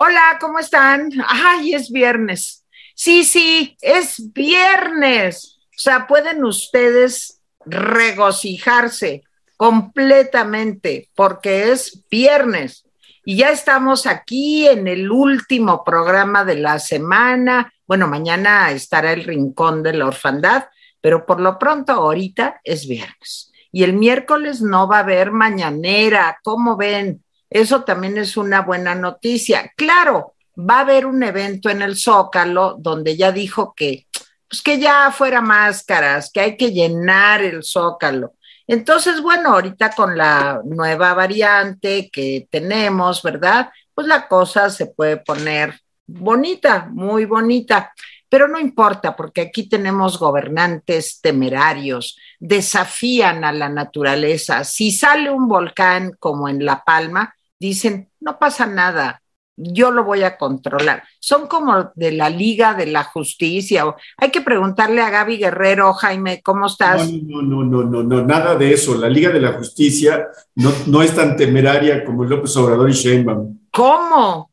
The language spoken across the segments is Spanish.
Hola, ¿cómo están? Ay, es viernes. Sí, sí, es viernes. O sea, pueden ustedes regocijarse completamente porque es viernes. Y ya estamos aquí en el último programa de la semana. Bueno, mañana estará el Rincón de la Orfandad, pero por lo pronto ahorita es viernes. Y el miércoles no va a haber mañanera. ¿Cómo ven? Eso también es una buena noticia. Claro, va a haber un evento en el Zócalo donde ya dijo que, pues que ya fuera máscaras, que hay que llenar el Zócalo. Entonces, bueno, ahorita con la nueva variante que tenemos, ¿verdad? Pues la cosa se puede poner bonita, muy bonita. Pero no importa, porque aquí tenemos gobernantes temerarios, desafían a la naturaleza. Si sale un volcán como en La Palma, dicen, no pasa nada, yo lo voy a controlar. Son como de la Liga de la Justicia. Hay que preguntarle a Gaby Guerrero, Jaime, ¿cómo estás? No, no, no, no, no, nada de eso. La Liga de la Justicia no, no es tan temeraria como López Obrador y Sheinbaum. ¿Cómo?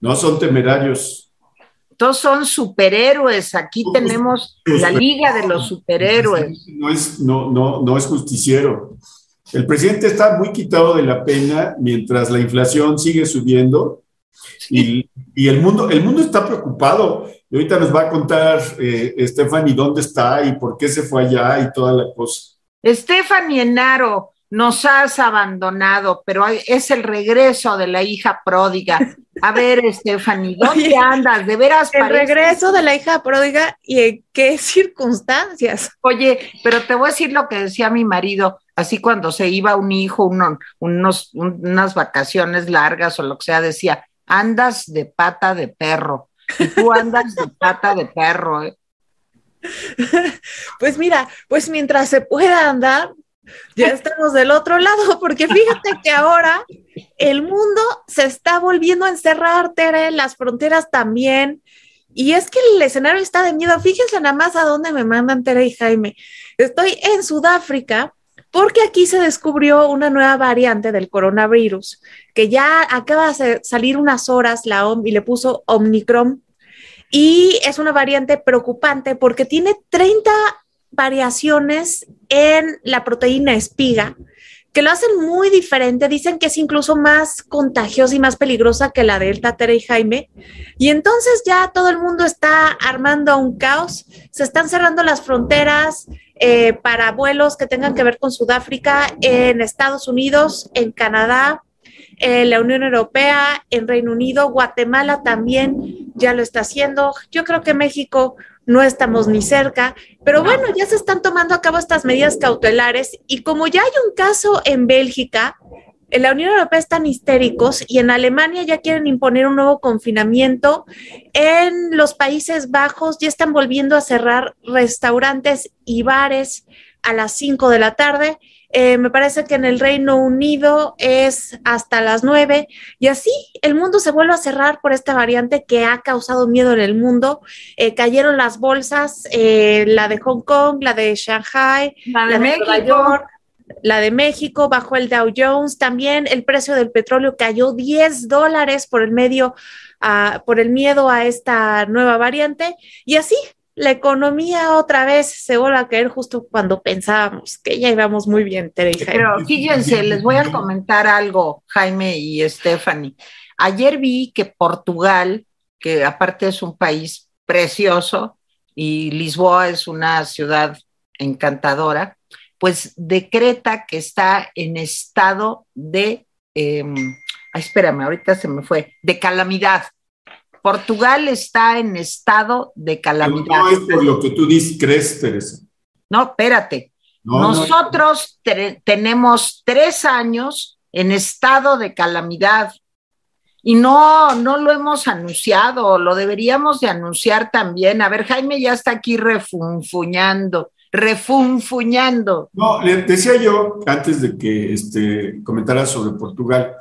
No son temerarios. Todos son superhéroes. Aquí tenemos la Liga de los Superhéroes. No es, no, no, no es justiciero. El presidente está muy quitado de la pena mientras la inflación sigue subiendo y, el, mundo, el mundo está preocupado. Y ahorita nos va a contar eh, Stephanie dónde está y por qué se fue allá y toda la cosa. Stephanie Enaro, nos has abandonado, pero es el regreso de la hija pródiga. A ver, Stephanie, ¿dónde andas? De veras. El regreso de la hija pródiga y en qué circunstancias. Oye, pero te voy a decir lo que decía mi marido, así cuando se iba un hijo, unos, unas vacaciones largas o lo que sea, decía, andas de pata de perro. Y tú andas de pata de perro, ¿eh? Pues mira, pues mientras se pueda andar, ya estamos del otro lado, porque fíjate que ahora el mundo se está volviendo a encerrar, Tere, las fronteras también. Y es que el escenario está de miedo. Fíjense nada más a dónde me mandan Tere y Jaime. Estoy en Sudáfrica porque aquí se descubrió una nueva variante del coronavirus que ya acaba de salir unas horas la OMS y le puso Omicron. Y es una variante preocupante porque tiene 30 variaciones en la proteína espiga que lo hacen muy diferente. Dicen que es incluso más contagiosa y más peligrosa que la Delta, Tere y Jaime. Y entonces ya todo el mundo está armando un caos. Se están cerrando las fronteras eh, para vuelos que tengan que ver con Sudáfrica en Estados Unidos, en Canadá, en la Unión Europea, en Reino Unido, Guatemala también ya lo está haciendo. Yo creo que México no estamos ni cerca, pero bueno, ya se están tomando a cabo estas medidas cautelares y como ya hay un caso en Bélgica, en la Unión Europea están histéricos y en Alemania ya quieren imponer un nuevo confinamiento. En los Países Bajos ya están volviendo a cerrar restaurantes y bares a las 5 de la tarde eh, me parece que en el Reino Unido es hasta las 9 y así el mundo se vuelve a cerrar por esta variante que ha causado miedo en el mundo. Eh, cayeron las bolsas, eh, la de Hong Kong, la de Shanghai, la de, Nueva York. La de México bajó el Dow Jones, también el precio del petróleo cayó 10 dólares por el medio, uh, por el miedo a esta nueva variante. Y así la economía otra vez se vuelve a caer justo cuando pensábamos que ya íbamos muy bien, Tere y Jaime. Pero fíjense, les voy a comentar algo, Jaime y Stephanie. Ayer vi que Portugal, que aparte es un país precioso y Lisboa es una ciudad encantadora, pues decreta que está en estado de, eh, espérame, ahorita se me fue, de calamidad. Portugal está en estado de calamidad. No es por lo que tú dices, crees, Teresa. No, espérate. Nosotros tenemos tres años en estado de calamidad y no, no lo hemos anunciado, lo deberíamos de anunciar también. A ver, Jaime ya está aquí refunfuñando, refunfuñando. No, le decía yo, antes de que este, comentara sobre Portugal,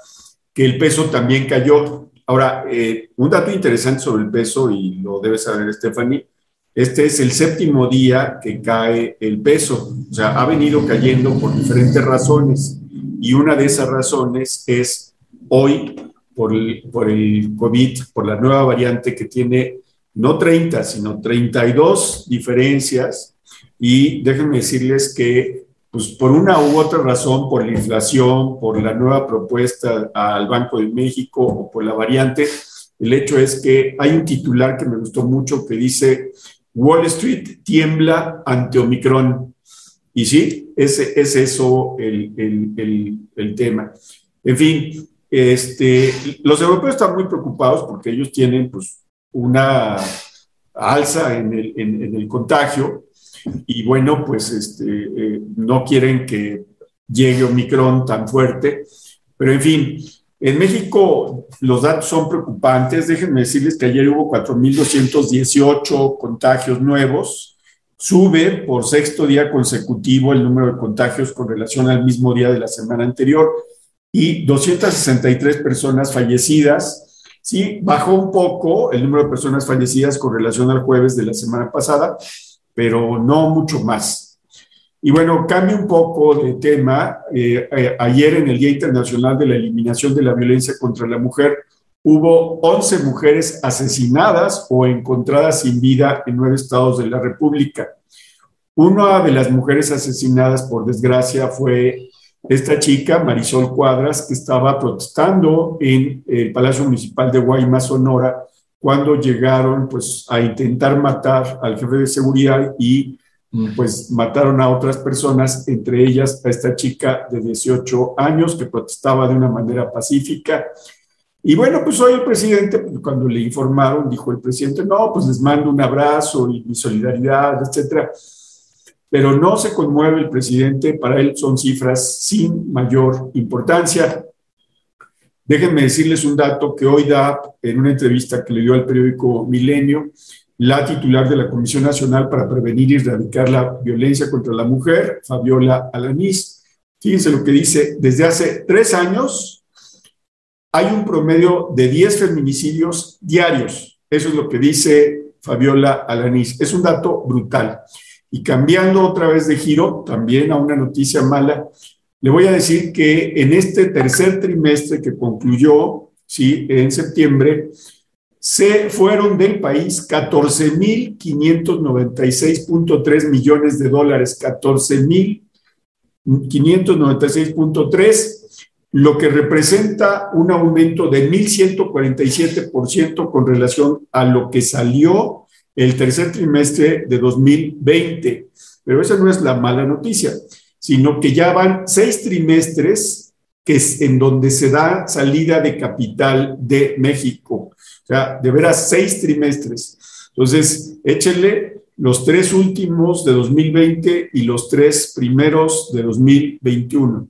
que el peso también cayó. Ahora, eh, un dato interesante sobre el peso, y lo debe saber Stephanie, este es el séptimo día que cae el peso, o sea, ha venido cayendo por diferentes razones, y una de esas razones es hoy por el, por el COVID, por la nueva variante que tiene no 30, sino 32 diferencias. Y déjenme decirles que, pues por una u otra razón, por la inflación, por la nueva propuesta al Banco de México o por la variante, el hecho es que hay un titular que me gustó mucho que dice, Wall Street tiembla ante Omicron. Y sí, ese es eso el, el, el, tema. En fin, este, los europeos están muy preocupados porque ellos tienen pues, una alza en el, en, el contagio y bueno, pues este, eh, no quieren que llegue Omicron tan fuerte, pero en fin, en México los datos son preocupantes. Déjenme decirles que ayer hubo 4.218 contagios nuevos. Sube por sexto día consecutivo el número de contagios con relación al mismo día de la semana anterior y 263 personas fallecidas. Sí, bajó un poco el número de personas fallecidas con relación al jueves de la semana pasada, pero no mucho más. Y bueno, cambio un poco de tema. Eh, eh, ayer en el Día Internacional de la Eliminación de la Violencia contra la Mujer, hubo 11 mujeres asesinadas o encontradas sin vida en nueve estados de la República. Una de las mujeres asesinadas, por desgracia, fue esta chica, Marisol Cuadras, que estaba protestando en el Palacio Municipal de Guaymas, Sonora, cuando llegaron pues, a intentar matar al jefe de seguridad y pues mataron a otras personas, entre ellas a esta chica de 18 años que protestaba de una manera pacífica. Y bueno, pues hoy el presidente, cuando le informaron, dijo el presidente, no, pues les mando un abrazo y mi solidaridad, etcétera. Pero no se conmueve el presidente, para él son cifras sin mayor importancia. Déjenme decirles un dato que hoy da en una entrevista que le dio al periódico Milenio, la titular de la Comisión Nacional para Prevenir y Erradicar la Violencia contra la Mujer, Fabiola Alanís. Fíjense lo que dice, desde hace tres años hay un promedio de 10 feminicidios diarios. Eso es lo que dice Fabiola Alanís. Es un dato brutal. Y cambiando otra vez de giro, también a una noticia mala, le voy a decir que en este tercer trimestre que concluyó, sí, en septiembre, se fueron del país 14.596.3 millones de dólares, 14.596.3, lo que representa un aumento de 1.147% con relación a lo que salió el tercer trimestre de 2020. Pero esa no es la mala noticia, sino que ya van seis trimestres que es en donde se da salida de capital de México. O sea, de veras, seis trimestres. Entonces, échenle los tres últimos de 2020 y los tres primeros de 2021.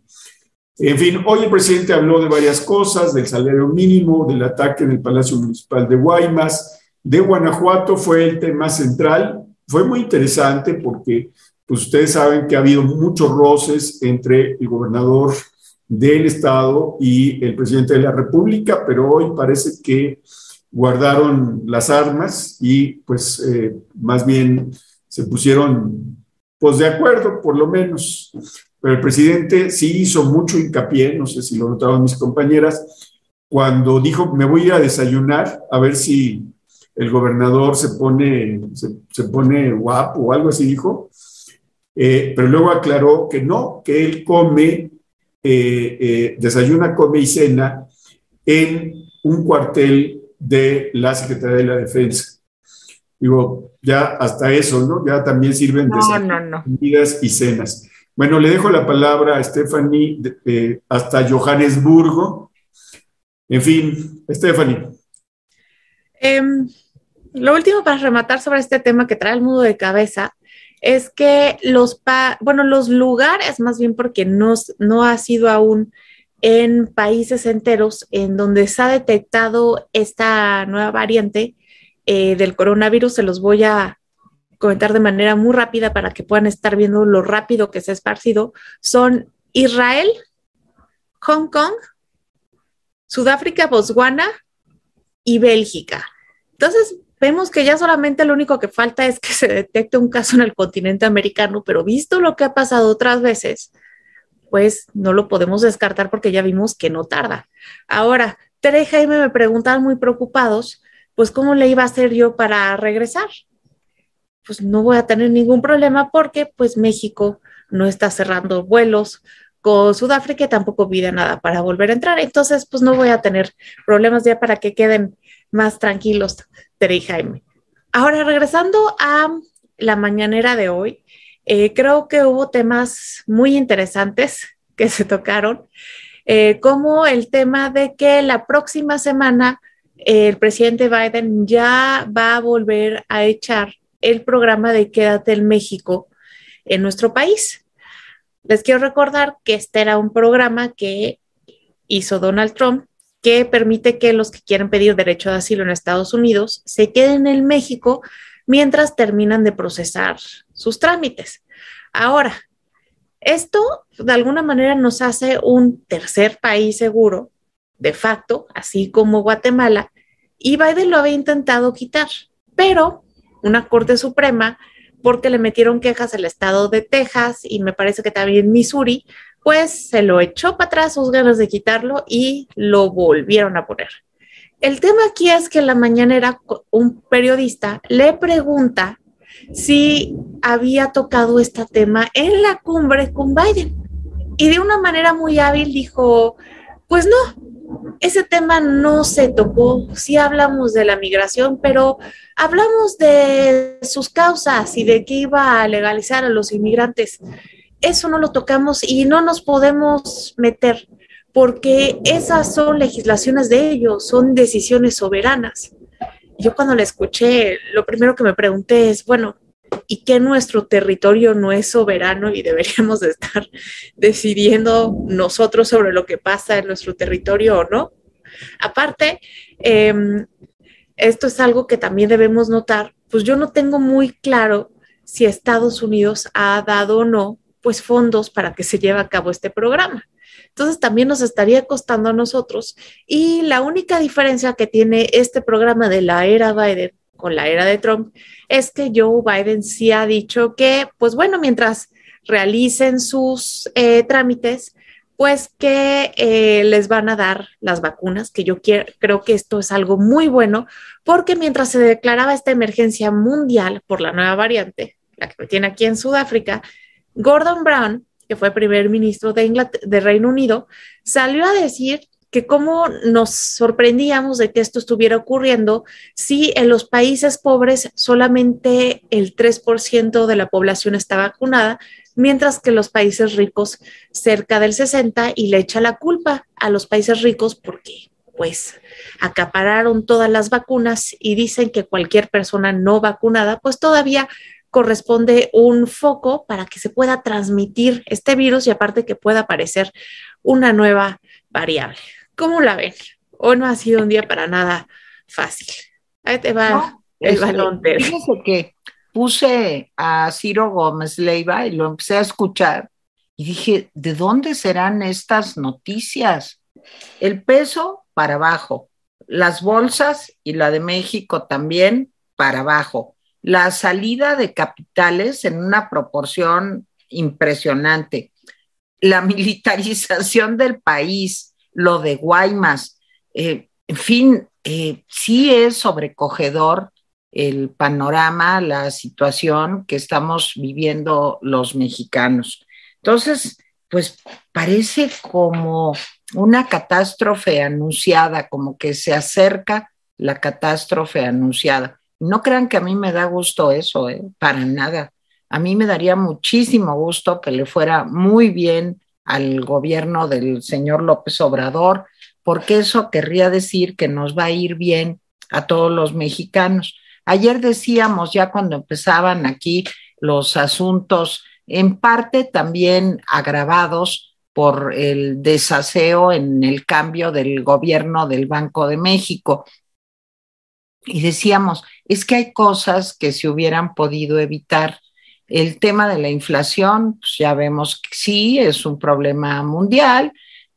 En fin, hoy el presidente habló de varias cosas, del salario mínimo, del ataque en el Palacio Municipal de Guaymas, de Guanajuato fue el tema central. Fue muy interesante porque pues ustedes saben que ha habido muchos roces entre el gobernador del estado y el presidente de la República, pero hoy parece que guardaron las armas y pues eh, más bien se pusieron pues de acuerdo por lo menos. Pero el presidente sí hizo mucho hincapié, no sé si lo notaron mis compañeras, cuando dijo me voy a a desayunar a ver si el gobernador se pone, se, pone guapo o algo así dijo, eh, pero luego aclaró que no, que él come, eh, desayuna, come y cena en un cuartel de la Secretaría de la Defensa. Digo, ya hasta eso, ¿no? Ya también sirven de comidas y cenas. Bueno, le dejo la palabra a Stephanie hasta Johannesburgo. En fin, Stephanie. Em, lo último para rematar sobre este tema que trae el mundo de cabeza es que los, bueno, los lugares, más bien porque no, no ha sido aún en países enteros en donde se ha detectado esta nueva variante eh, del coronavirus. Se los voy a comentar de manera muy rápida para que puedan estar viendo lo rápido que se ha esparcido. Son Israel, Hong Kong, Sudáfrica, Botswana y Bélgica. Entonces, vemos que ya solamente lo único que falta es que se detecte un caso en el continente americano, pero visto lo que ha pasado otras veces, pues no lo podemos descartar porque ya vimos que no tarda. Ahora, Tere y Jaime me preguntaban muy preocupados, pues cómo le iba a hacer yo para regresar. Pues no voy a tener ningún problema porque pues México no está cerrando vuelos con Sudáfrica y tampoco pide nada para volver a entrar. Entonces, pues no voy a tener problemas ya para que queden más tranquilos Tere y Jaime. Ahora, regresando a la mañanera de hoy, eh, creo que hubo temas muy interesantes que se tocaron, eh, como el tema de que la próxima semana el presidente Biden ya va a volver a echar el programa de Quédate en México en nuestro país. Les quiero recordar que este era un programa que hizo Donald Trump que permite que los que quieren pedir derecho de asilo en Estados Unidos se queden en México mientras terminan de procesar sus trámites. Ahora, esto de alguna manera nos hace un tercer país seguro, de facto, así como Guatemala, y Biden lo había intentado quitar, pero una Corte Suprema, porque le metieron quejas al estado de Texas y me parece que también Missouri, pues se lo echó para atrás sus ganas de quitarlo y lo volvieron a poner. El tema aquí es que la mañanera un periodista le pregunta si había tocado este tema en la cumbre con Biden. Y de una manera muy hábil dijo, pues no, ese tema no se tocó. Sí hablamos de la migración, pero hablamos de sus causas y de que iba a legalizar a los inmigrantes eso no lo tocamos y no nos podemos meter porque esas son legislaciones de ellos, son decisiones soberanas. Yo cuando la escuché, lo primero que me pregunté es, bueno, ¿y qué nuestro territorio no es soberano y deberíamos estar decidiendo nosotros sobre lo que pasa en nuestro territorio o no? Aparte, em, esto es algo que también debemos notar, pues yo no tengo muy claro si Estados Unidos ha dado o no pues fondos para que se lleve a cabo este programa. Entonces también nos estaría costando a nosotros y la única diferencia que tiene este programa de la era Biden con la era de Trump es que Joe Biden sí ha dicho que, pues bueno, mientras realicen sus eh, trámites, pues que eh, les van a dar las vacunas, que yo creo que esto es algo muy bueno, porque mientras se declaraba esta emergencia mundial por la nueva variante, la que tiene aquí en Sudáfrica, Gordon Brown, que fue primer ministro de, de Reino Unido, salió a decir que cómo nos sorprendíamos de que esto estuviera ocurriendo si en los países pobres solamente el 3% de la población está vacunada, mientras que los países ricos cerca del 60% y le echa la culpa a los países ricos porque pues acapararon todas las vacunas y dicen que cualquier persona no vacunada pues todavía corresponde un foco para que se pueda transmitir este virus y aparte que pueda aparecer una nueva variable. ¿Cómo la ven? Hoy no ha sido un día para nada fácil. Ahí te va el este, balón. Fíjese que puse a Ciro Gómez Leiva y lo empecé a escuchar y dije, ¿de dónde serán estas noticias? El peso para abajo, las bolsas y la de México también para abajo la salida de capitales en una proporción impresionante, la militarización del país, lo de Guaymas, eh, en fin, eh, sí es sobrecogedor el panorama, la situación que estamos viviendo los mexicanos. Entonces, pues parece como una catástrofe anunciada, como que se acerca la catástrofe anunciada. No crean que a mí me da gusto eso, ¿eh? para nada. A mí me daría muchísimo gusto que le fuera muy bien al gobierno del señor López Obrador, porque eso querría decir que nos va a ir bien a todos los mexicanos. Ayer decíamos, ya cuando empezaban aquí los asuntos, en parte también agravados por el desaseo en el cambio del gobierno del Banco de México. Y decíamos, es que hay cosas que se hubieran podido evitar. El tema de la inflación, pues ya vemos que sí, es un problema mundial,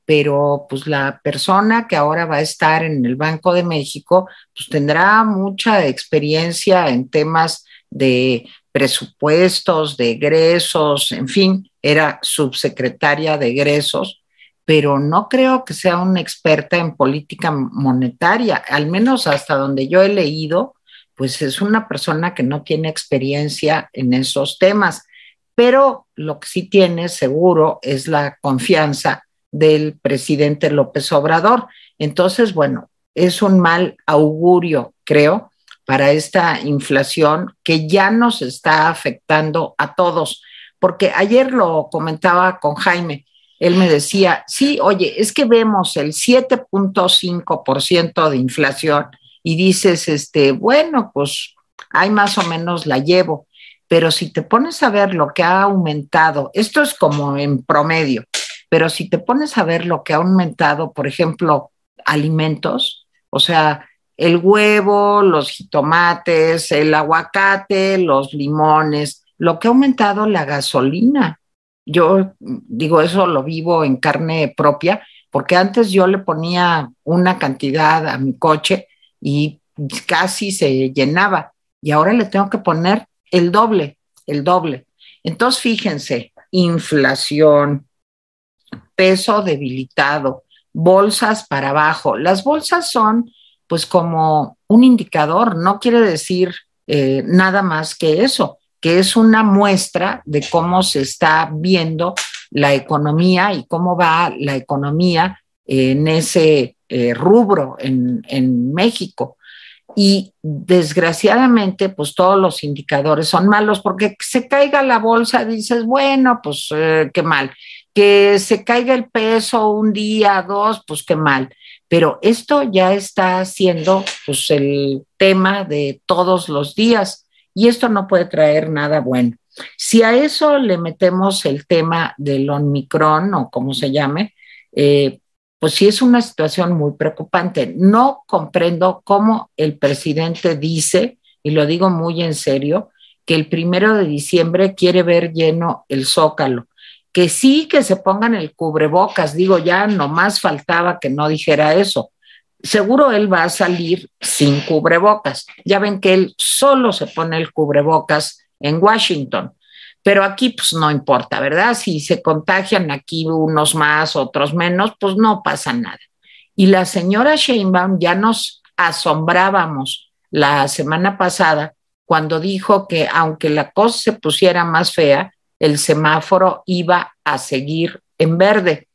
pero pues la persona que ahora va a estar en el Banco de México, pues tendrá mucha experiencia en temas de presupuestos, de egresos, en fin, era subsecretaria de egresos pero no creo que sea una experta en política monetaria, al menos hasta donde yo he leído, pues es una persona que no tiene experiencia en esos temas, pero lo que sí tiene seguro es la confianza del presidente López Obrador. Entonces, bueno, es un mal augurio, creo, para esta inflación que ya nos está afectando a todos. Porque ayer lo comentaba con Jaime, él me decía, sí, oye, es que vemos el 7.5% de inflación y dices, este, bueno, pues hay más o menos la llevo, pero si te pones a ver lo que ha aumentado, esto es como en promedio, pero si te pones a ver lo que ha aumentado, por ejemplo, alimentos, o sea, el huevo, los jitomates, el aguacate, los limones, lo que ha aumentado la gasolina. Yo digo, eso lo vivo en carne propia, porque antes yo le ponía una cantidad a mi coche y casi se llenaba, y ahora le tengo que poner el doble, el doble. Entonces, fíjense, inflación, peso debilitado, bolsas para abajo. Las bolsas son pues como un indicador, no quiere decir eh, nada más que eso, es una muestra de cómo se está viendo la economía y cómo va la economía en ese eh, rubro en, en México. Y desgraciadamente, pues todos los indicadores son malos porque se caiga la bolsa, dices, bueno, pues eh, qué mal. Que se caiga el peso un día, dos, pues qué mal. Pero esto ya está siendo pues el tema de todos los días y esto no puede traer nada bueno. Si a eso le metemos el tema del Omicron o como se llame, eh, pues sí es una situación muy preocupante. No comprendo cómo el presidente dice, y lo digo muy en serio, que el primero de diciembre quiere ver lleno el zócalo. Que sí que se pongan el cubrebocas, digo, ya nomás faltaba que no dijera eso. Seguro él va a salir sin cubrebocas. Ya ven que él solo se pone el cubrebocas en Washington. Pero aquí pues no importa, ¿verdad? Si se contagian aquí unos más, otros menos, pues no pasa nada. Y la señora Sheinbaum ya nos asombrábamos la semana pasada cuando dijo que aunque la cosa se pusiera más fea, el semáforo iba a seguir en verde.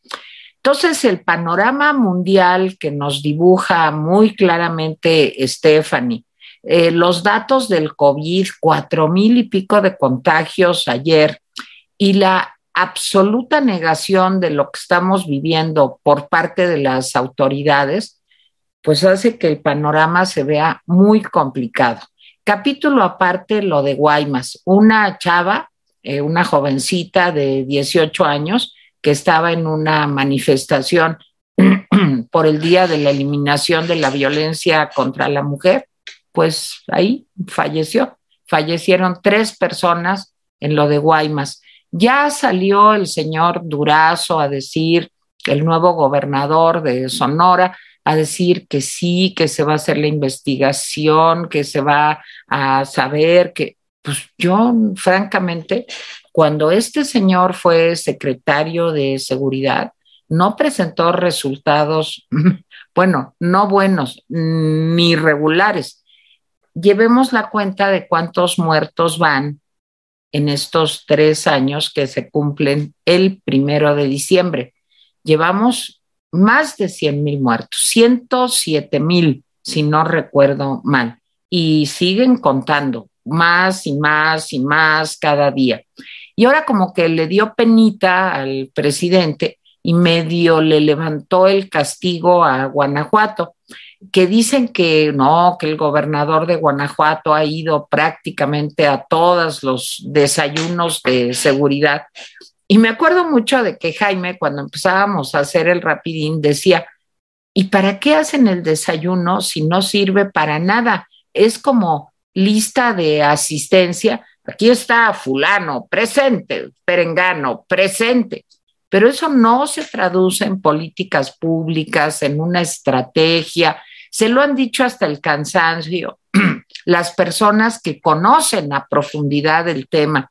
Entonces, el panorama mundial que nos dibuja muy claramente Stephanie eh, los datos del COVID, cuatro mil y pico de contagios ayer y la absoluta negación de lo que estamos viviendo por parte de las autoridades, pues hace que el panorama se vea muy complicado. Capítulo aparte, lo de Guaymas, una chava, eh, una jovencita de 18 años que estaba en una manifestación por el Día de la Eliminación de la Violencia contra la Mujer pues ahí falleció. Fallecieron tres personas en lo de Guaymas. Ya salió el señor Durazo a decir, el nuevo gobernador de Sonora, a decir que sí, que se va a hacer la investigación, que se va a saber que, pues yo francamente, cuando este señor fue secretario de seguridad, no presentó resultados, bueno, no buenos ni regulares llevemos la cuenta de cuántos muertos van en estos tres años que se cumplen el primero de diciembre. Llevamos más de 100 mil muertos, 107 mil, si no recuerdo mal, y siguen contando más y más y más cada día. Y ahora como que le dio penita al presidente y medio le levantó el castigo a Guanajuato que dicen que no, que el gobernador de Guanajuato ha ido prácticamente a todos los desayunos de seguridad. Y me acuerdo mucho de que Jaime, cuando empezábamos a hacer el rapidín, decía, ¿y para qué hacen el desayuno si no sirve para nada? Es como lista de asistencia. Aquí está fulano, presente, perengano, presente pero eso no se traduce en políticas públicas, en una estrategia, se lo han dicho hasta el cansancio las personas que conocen a profundidad el tema.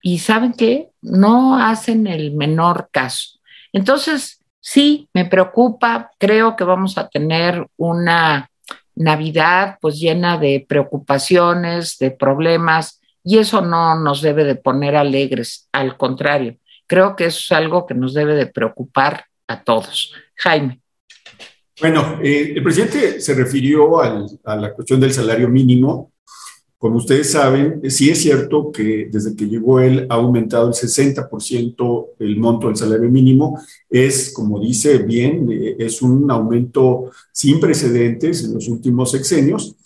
Y saben qué, no hacen el menor caso. Entonces, Sí, me preocupa. Creo que vamos a tener una Navidad pues llena de preocupaciones, de problemas, y eso no nos debe de poner alegres, al contrario, creo que eso es algo que nos debe de preocupar a todos. Jaime. Bueno, eh, el presidente se refirió al, a la cuestión del salario mínimo. Como ustedes saben, sí es cierto que desde que llegó él ha aumentado el 60% el monto del salario mínimo. Es, como dice bien, eh, es un aumento sin precedentes en los últimos sexenios,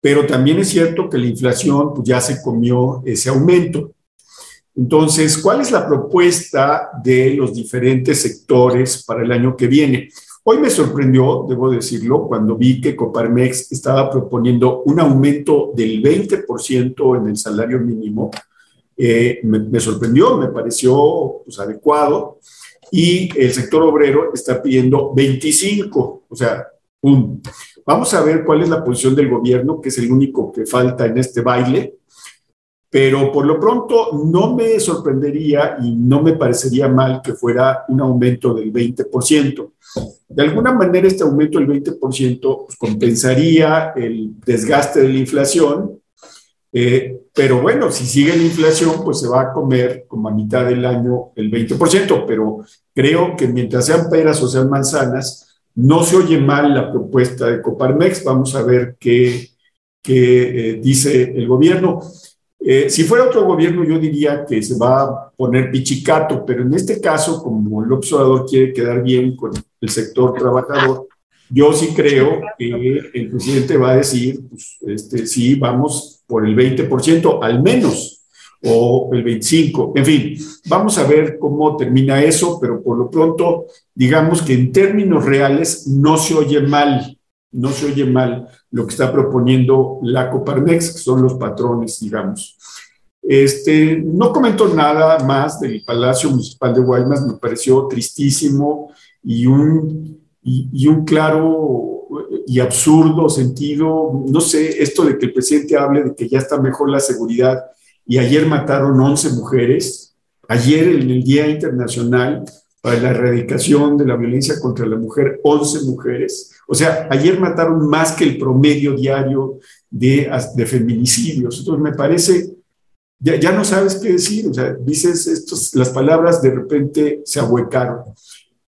pero también es cierto que la inflación pues, ya se comió ese aumento. Entonces, ¿cuál es la propuesta de los diferentes sectores para el año que viene? Hoy me sorprendió, debo decirlo, cuando vi que Coparmex estaba proponiendo un aumento del 20% en el salario mínimo. Eh, me, sorprendió, me pareció pues, adecuado. Y el sector obrero está pidiendo 25, o sea, un. Vamos a ver cuál es la posición del gobierno, que es el único que falta en este baile pero por lo pronto no me sorprendería y no me parecería mal que fuera un aumento del 20%. De alguna manera este aumento del 20% pues, compensaría el desgaste de la inflación, eh, pero bueno, si sigue la inflación, pues se va a comer como a mitad del año el 20%, pero creo que mientras sean peras o sean manzanas, no se oye mal la propuesta de Coparmex. Vamos a ver qué, qué eh, dice el gobierno. Eh, si fuera otro gobierno, yo diría que se va a poner pichicato, pero en este caso, como el observador quiere quedar bien con el sector trabajador, yo sí creo que el presidente va a decir, pues, este, sí, vamos por el 20%, al menos, o el 25%, en fin, vamos a ver cómo termina eso, pero por lo pronto, digamos que en términos reales no se oye mal, no se oye mal lo que está proponiendo la Coparmex, que son los patrones, digamos. Este, no comento nada más del Palacio Municipal de Guaymas, me pareció tristísimo y un, y, un claro y absurdo sentido, no sé, esto de que el presidente hable de que ya está mejor la seguridad y ayer mataron 11 mujeres, ayer en el Día Internacional para la erradicación de la violencia contra la mujer, 11 mujeres. O sea, ayer mataron más que el promedio diario de, feminicidios. Entonces, me parece, ya, no sabes qué decir. O sea, dices estos, las palabras de repente se ahuecaron.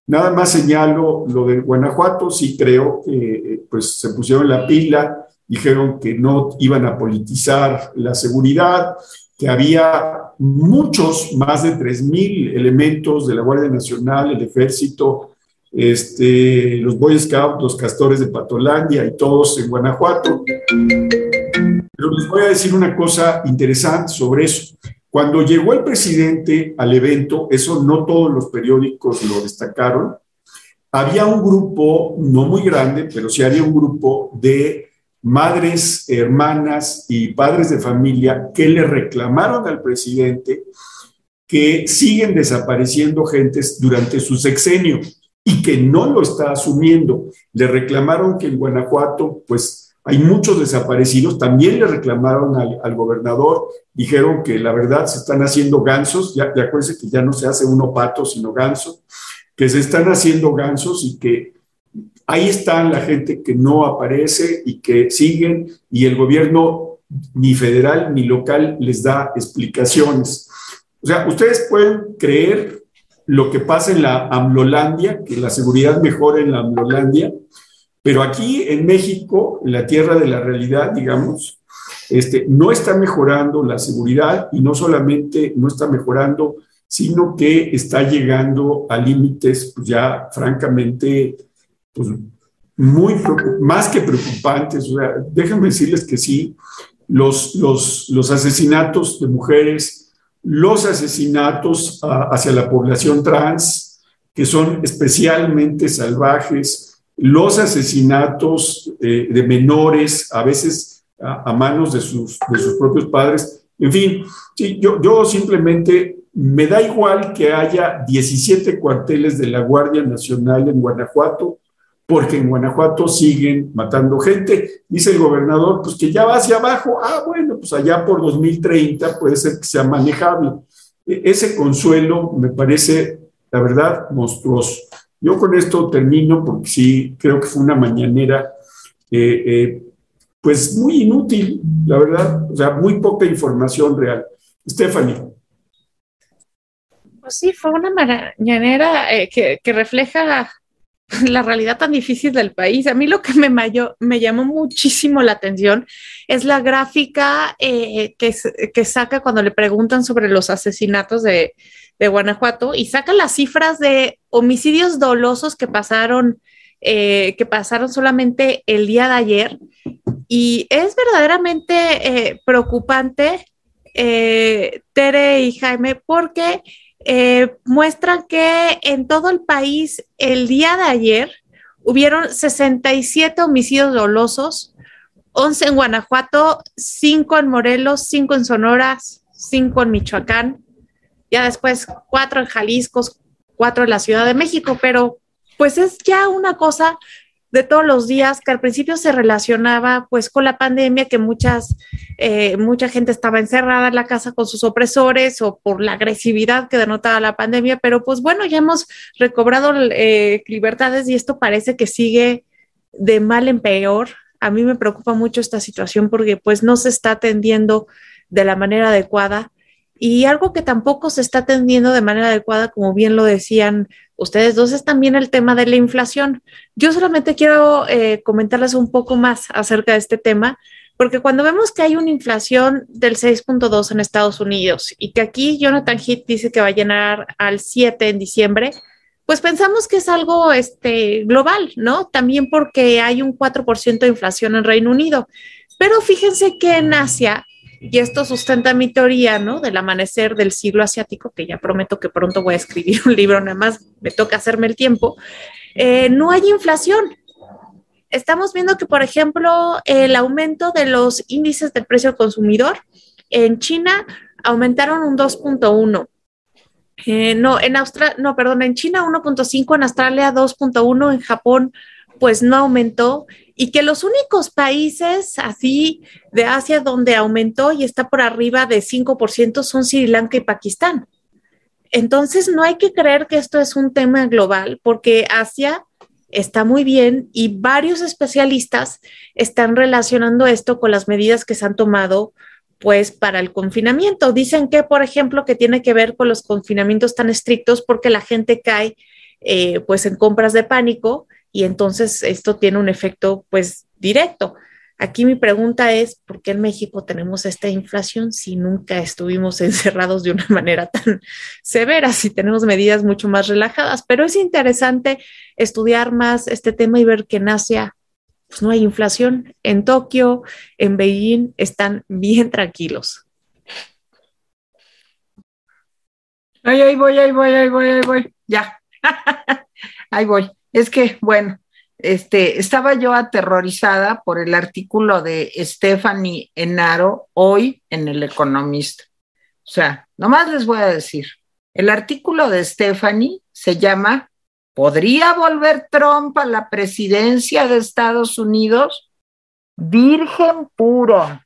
Nada más señalo lo de Guanajuato, sí creo que pues se pusieron la pila, dijeron que no iban a politizar la seguridad, que había muchos, más de 3.000 elementos de la Guardia Nacional, el Ejército, este, los Boy Scouts, los castores de Patolandia y todos en Guanajuato. Pero les voy a decir una cosa interesante sobre eso. Cuando llegó el presidente al evento, eso no todos los periódicos lo destacaron, había un grupo, no muy grande, pero sí había un grupo de madres, hermanas y padres de familia que le reclamaron al presidente que siguen desapareciendo gentes durante su sexenio y que no lo está asumiendo. Le reclamaron que en Guanajuato, pues hay muchos desaparecidos, también le reclamaron al, gobernador, dijeron que la verdad se están haciendo gansos, ya, ya acuérdense que ya no se hace uno pato, sino ganso, que se están haciendo gansos y que Ahí están la gente que no aparece y que siguen y el gobierno ni federal ni local les da explicaciones. O sea, ustedes pueden creer lo que pasa en la Amlolandia, que la seguridad mejora en la Amlolandia, pero aquí en México, en la tierra de la realidad, digamos, este, no está mejorando la seguridad y no solamente no está mejorando, sino que está llegando a límites pues ya francamente pues, muy más que preocupantes. O sea, déjenme decirles que sí, los, los, los asesinatos de mujeres, los asesinatos ah, hacia la población trans, que son especialmente salvajes, los asesinatos eh, de menores, a veces a, manos de sus, de sus propios padres. En fin, sí, yo, yo simplemente me da igual que haya 17 cuarteles de la Guardia Nacional en Guanajuato porque en Guanajuato siguen matando gente. Dice el gobernador, pues que ya va hacia abajo. Ah, bueno, pues allá por 2030 puede ser que sea manejable. E, ese consuelo me parece, la verdad, monstruoso. Yo con esto termino porque sí, creo que fue una mañanera, eh, eh, pues muy inútil, la verdad, o sea, muy poca información real. Stephanie. Pues sí, fue una mañanera eh, que, que, refleja la realidad tan difícil del país. A mí lo que me, me llamó muchísimo la atención es la gráfica eh, que, que, saca cuando le preguntan sobre los asesinatos de, de, Guanajuato y saca las cifras de homicidios dolosos que pasaron, eh, que pasaron solamente el día de ayer. Y es verdaderamente eh, preocupante, Tere y Jaime, porque eh, muestran que en todo el país el día de ayer hubieron 67 homicidios dolosos, 11 en Guanajuato, 5 en Morelos, 5 en Sonora, 5 en Michoacán, ya después 4 en Jalisco, 4 en la Ciudad de México, pero pues es ya una cosa de todos los días, que al principio se relacionaba pues con la pandemia, que muchas, eh, mucha gente estaba encerrada en la casa con sus opresores o por la agresividad que denotaba la pandemia, pero pues bueno, ya hemos recobrado eh, libertades y esto parece que sigue de mal en peor. A mí me preocupa mucho esta situación porque pues no se está atendiendo de la manera adecuada. Y algo que tampoco se está atendiendo de manera adecuada, como bien lo decían ustedes dos, es también el tema de la inflación. Yo solamente quiero eh, comentarles un poco más acerca de este tema, porque cuando vemos que hay una inflación del 6.2 en Estados Unidos y que aquí Jonathan Heath dice que va a llenar al 7 en diciembre, pues pensamos que es algo este, global, ¿no? También porque hay un 4% de inflación en Reino Unido. Pero fíjense que en Asia y esto sustenta mi teoría, ¿no? Del amanecer del siglo asiático, que ya prometo que pronto voy a escribir un libro, nada más me toca hacerme el tiempo. Eh, no hay inflación. Estamos viendo que, por ejemplo, el aumento de los índices del precio al consumidor en China aumentaron un 2.1. Eh, no, en Australia, no, perdón, en China 1.5, en Australia 2.1, en Japón pues no aumentó y que los únicos países así de Asia donde aumentó y está por arriba de 5% son Sri Lanka y Pakistán. Entonces, no hay que creer que esto es un tema global porque Asia está muy bien y varios especialistas están relacionando esto con las medidas que se han tomado pues para el confinamiento. Dicen que, por ejemplo, que tiene que ver con los confinamientos tan estrictos porque la gente cae eh, pues en compras de pánico y entonces esto tiene un efecto pues directo. Aquí mi pregunta es, ¿por qué en México tenemos esta inflación si nunca estuvimos encerrados de una manera tan severa, si tenemos medidas mucho más relajadas? Pero es interesante estudiar más este tema y ver que en Asia pues, no hay inflación. En Tokio, en Beijing están bien tranquilos. Ay, ahí voy, ahí voy, ahí voy, ahí voy. Ya. ahí voy. Es que, bueno, este, estaba yo aterrorizada por el artículo de Stephanie Enaro hoy en El Economista. O sea, nomás les voy a decir, el artículo de Stephanie se llama ¿Podría volver Trump a la presidencia de Estados Unidos? Virgen puro.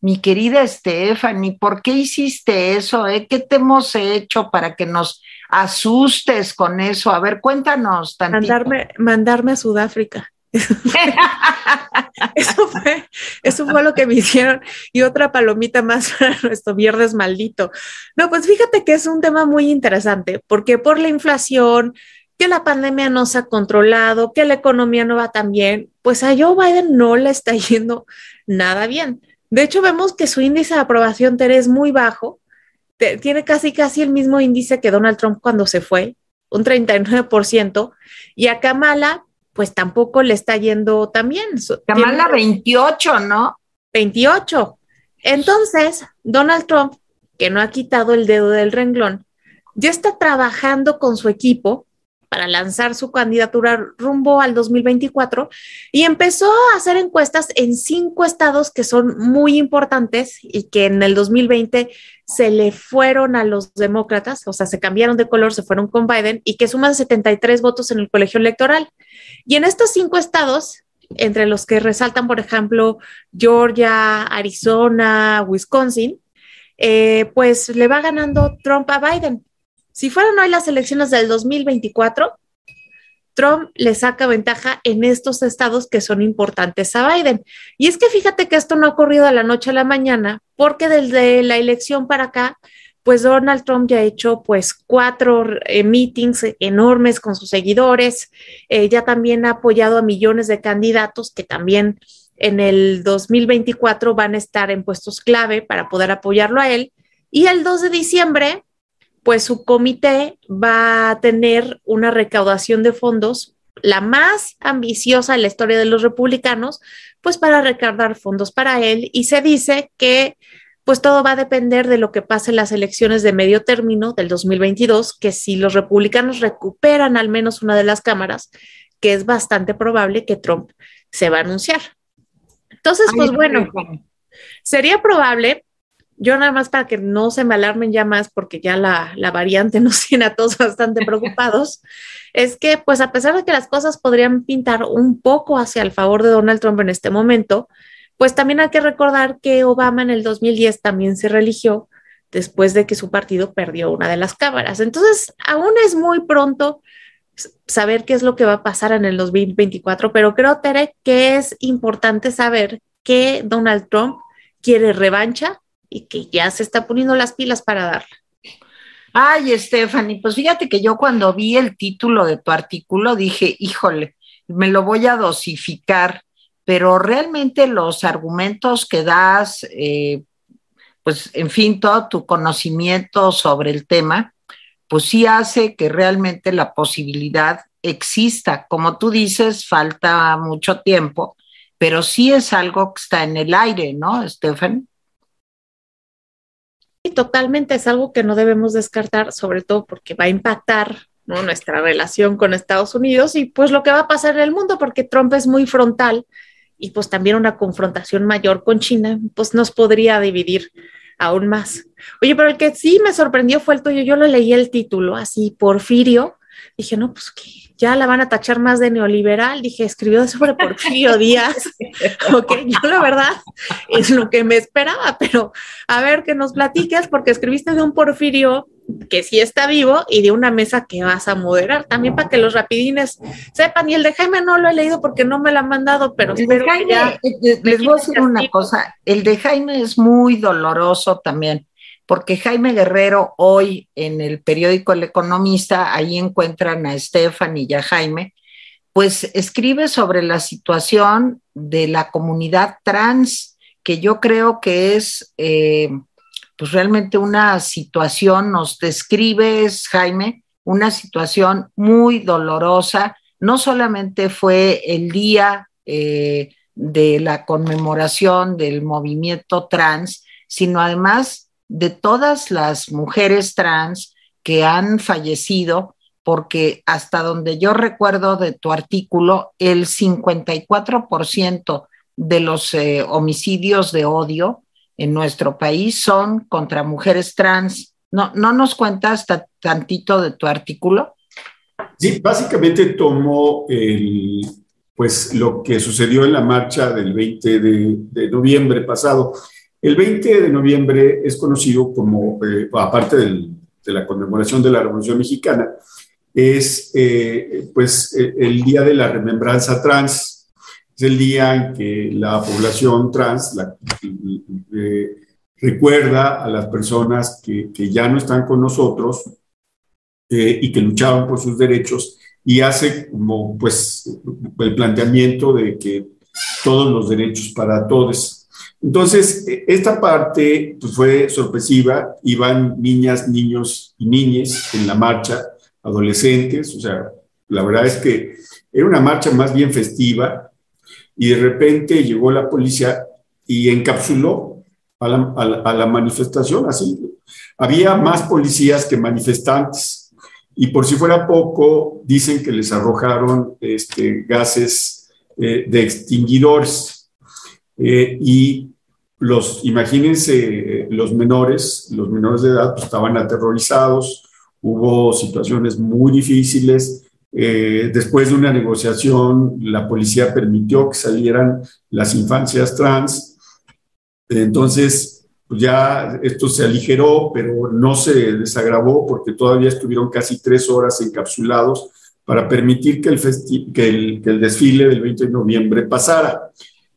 Mi querida Stephanie, ¿por qué hiciste eso? Eh? ¿Qué te hemos hecho para que nos asustes con eso. A ver, cuéntanos tantito. Mandarme, mandarme a Sudáfrica. eso, fue, eso fue lo que me hicieron. Y otra palomita más para nuestro viernes maldito. No, pues fíjate que es un tema muy interesante, porque por la inflación, que la pandemia no se ha controlado, que la economía no va tan bien, pues a Joe Biden no le está yendo nada bien. De hecho, vemos que su índice de aprobación es muy bajo tiene casi casi el mismo índice que Donald Trump cuando se fue, un 39%, y a Kamala pues tampoco le está yendo tan bien. Kamala 28, ¿no? 28. Entonces, Donald Trump, que no ha quitado el dedo del renglón, ya está trabajando con su equipo para lanzar su candidatura rumbo al 2024 y empezó a hacer encuestas en cinco estados que son muy importantes y que en el 2020 se le fueron a los demócratas, o sea, se cambiaron de color, se fueron con Biden y que suman 73 votos en el colegio electoral. Y en estos cinco estados, entre los que resaltan, por ejemplo, Georgia, Arizona, Wisconsin, eh, pues le va ganando Trump a Biden. Si fueran hoy las elecciones del 2024, Trump le saca ventaja en estos estados que son importantes a Biden. Y es que fíjate que esto no ha ocurrido de la noche a la mañana, porque desde la elección para acá, pues Donald Trump ya ha hecho pues cuatro eh, meetings enormes con sus seguidores, eh, ya también ha apoyado a millones de candidatos que también en el 2024 van a estar en puestos clave para poder apoyarlo a él. Y el 2 de diciembre, pues su comité va a tener una recaudación de fondos, la más ambiciosa en la historia de los republicanos, pues para recaudar fondos para él. Y se dice que pues todo va a depender de lo que pase en las elecciones de medio término del 2022, que si los republicanos recuperan al menos una de las cámaras, que es bastante probable que Trump se va a anunciar. Entonces, pues bueno, sería probable, yo nada más para que no se me alarmen ya más, porque ya la, la variante nos tiene a todos bastante preocupados, es que pues a pesar de que las cosas podrían pintar un poco hacia el favor de Donald Trump en este momento, pues también hay que recordar que Obama en el 2010 también se religió después de que su partido perdió una de las cámaras. Entonces, aún es muy pronto saber qué es lo que va a pasar en el 2024, pero creo, Tere, que es importante saber que Donald Trump quiere revancha y que ya se está poniendo las pilas para darla. Ay, Stephanie, pues fíjate que yo cuando vi el título de tu artículo dije, híjole, me lo voy a dosificar, pero realmente los argumentos que das, eh, pues en fin, todo tu conocimiento sobre el tema, pues sí hace que realmente la posibilidad exista. Como tú dices, falta mucho tiempo, pero sí es algo que está en el aire, ¿no, Estefan? Totalmente es algo que no debemos descartar, sobre todo porque va a impactar nuestra relación con Estados Unidos y pues lo que va a pasar en el mundo, porque Trump es muy frontal y pues también una confrontación mayor con China, pues nos podría dividir aún más. Oye, pero el que sí me sorprendió fue el tuyo. Yo lo leí el título así, Porfirio. Dije, no, pues que ya la van a tachar más de neoliberal. Dije, escribió sobre Porfirio Díaz. ok, yo la verdad es lo que me esperaba, pero a ver que nos platiques, porque escribiste de un Porfirio que sí está vivo y de una mesa que vas a moderar también para que los rapidines sepan. Y el de Jaime no lo he leído porque no me lo han mandado, pero el de Jaime, eh, eh, les voy a decir una cosa, el de Jaime es muy doloroso también, porque Jaime Guerrero hoy en el periódico El Economista, ahí encuentran a Estefan y a Jaime, pues escribe sobre la situación de la comunidad trans, que yo creo que es... Eh, pues realmente una situación, nos describes, Jaime, una situación muy dolorosa. No solamente fue el día eh, de la conmemoración del movimiento trans, sino además de todas las mujeres trans que han fallecido, porque hasta donde yo recuerdo de tu artículo, el 54% de los eh, homicidios de odio en nuestro país son contra mujeres trans. ¿No, no nos cuentas tantito de tu artículo? Sí, básicamente tomó el, pues, lo que sucedió en la marcha del 20 de, noviembre pasado. El 20 de noviembre es conocido como, eh, aparte de la conmemoración de la Revolución Mexicana, es eh, pues, eh, el Día de la Remembranza Trans, es el día en que la población trans eh, recuerda a las personas que, ya no están con nosotros eh, y que luchaban por sus derechos y hace como pues el planteamiento de que todos los derechos para todos. Entonces, esta parte pues, fue sorpresiva, iban niñas, niños y niñas en la marcha, adolescentes, o sea, la verdad es que era una marcha más bien festiva, y de repente llegó la policía y encapsuló a la, manifestación así. Había más policías que manifestantes y por si fuera poco, dicen que les arrojaron este, gases eh, de extinguidores. Eh, y los, imagínense, los menores, los menores de edad pues, estaban aterrorizados, hubo situaciones muy difíciles, eh, después de una negociación, la policía permitió que salieran las infancias trans. Entonces, pues ya esto se aligeró, pero no se desagravó porque todavía estuvieron casi tres horas encapsulados para permitir que el, que el, que el desfile del 20 de noviembre pasara.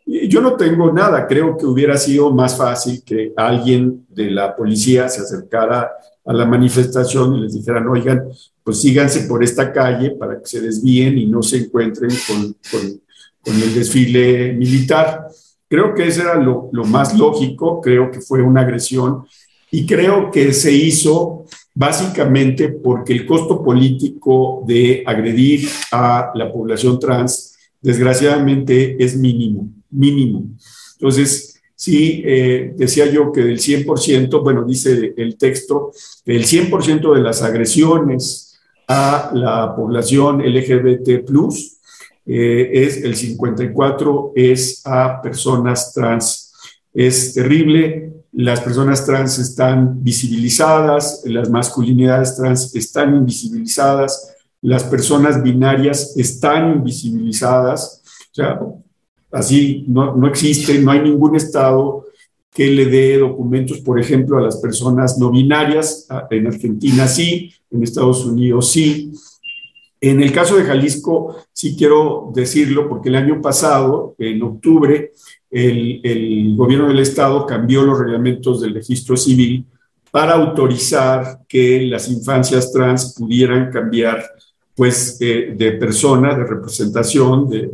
Yo no tengo nada, creo que hubiera sido más fácil que alguien de la policía se acercara a la manifestación y les dijeran, oigan, pues síganse por esta calle para que se desvíen y no se encuentren con, con, el desfile militar. Creo que eso era lo, lo, más lógico, creo que fue una agresión y creo que se hizo básicamente porque el costo político de agredir a la población trans, desgraciadamente, es mínimo, mínimo. Entonces, Sí, eh, decía yo que del 100%, bueno, dice el texto, el 100% de las agresiones a la población LGBT, eh, es el 54% es a personas trans. Es terrible, las personas trans están visibilizadas, las masculinidades trans están invisibilizadas, las personas binarias están invisibilizadas. O sea, Así no, no existe, no hay ningún estado que le dé documentos, por ejemplo, a las personas no binarias. En Argentina sí, en Estados Unidos sí. En el caso de Jalisco, sí quiero decirlo, porque el año pasado, en octubre, el, el gobierno del estado cambió los reglamentos del registro civil para autorizar que las infancias trans pudieran cambiar pues eh, de persona, de representación, de,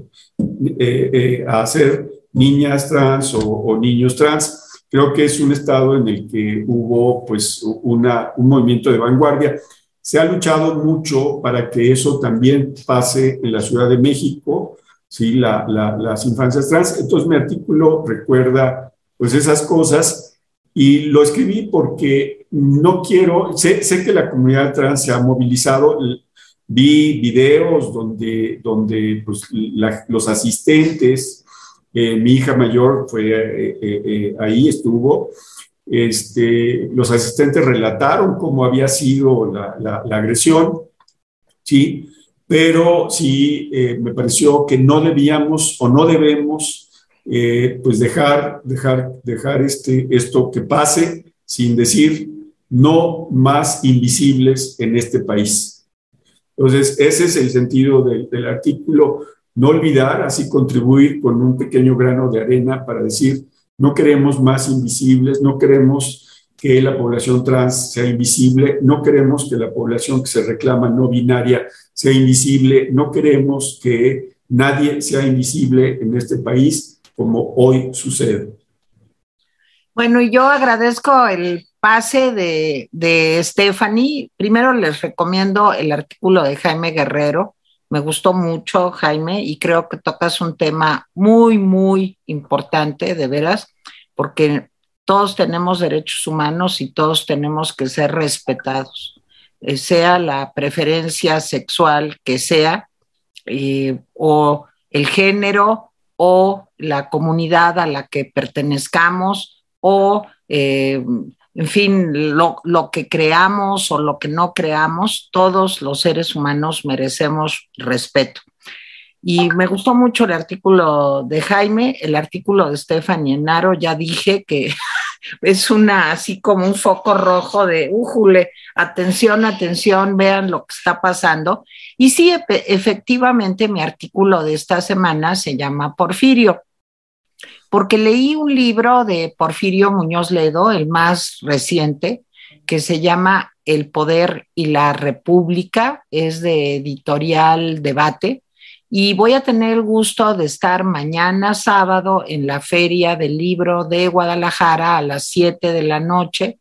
eh, eh, a ser niñas trans o, niños trans. Creo que es un estado en el que hubo pues una, un movimiento de vanguardia. Se ha luchado mucho para que eso también pase en la Ciudad de México, ¿sí? La, las infancias trans. Entonces mi artículo recuerda pues esas cosas y lo escribí porque no quiero, sé, sé que la comunidad trans se ha movilizado, Vi videos donde, donde pues, los asistentes, eh, mi hija mayor fue eh, eh, ahí, estuvo, este, los asistentes relataron cómo había sido la, la, agresión, ¿sí? pero sí me pareció que no debíamos o no debemos pues dejar, dejar, dejar este, esto que pase sin decir no más invisibles en este país. Entonces, ese es el sentido del, artículo. No olvidar, así contribuir con un pequeño grano de arena para decir, no queremos más invisibles, no queremos que la población trans sea invisible, no queremos que la población que se reclama no binaria sea invisible, no queremos que nadie sea invisible en este país como hoy sucede. Bueno, y yo agradezco el pase de, de Stephanie. Primero les recomiendo el artículo de Jaime Guerrero. Me gustó mucho, Jaime, y creo que tocas un tema muy, muy importante, de veras, porque todos tenemos derechos humanos y todos tenemos que ser respetados, eh, sea la preferencia sexual que sea, eh, o el género, o la comunidad a la que pertenezcamos, o, eh, en fin, lo, que creamos o lo que no creamos, todos los seres humanos merecemos respeto. Y me gustó mucho el artículo de Jaime, el artículo de Stephanie Enaro, ya dije que es una así como un foco rojo de, újule, atención, atención, vean lo que está pasando. Y sí, efectivamente, mi artículo de esta semana se llama Porfirio porque leí un libro de Porfirio Muñoz Ledo, el más reciente, que se llama El Poder y la República, es de editorial Debate, y voy a tener el gusto de estar mañana sábado en la Feria del Libro de Guadalajara a las 7 de la noche.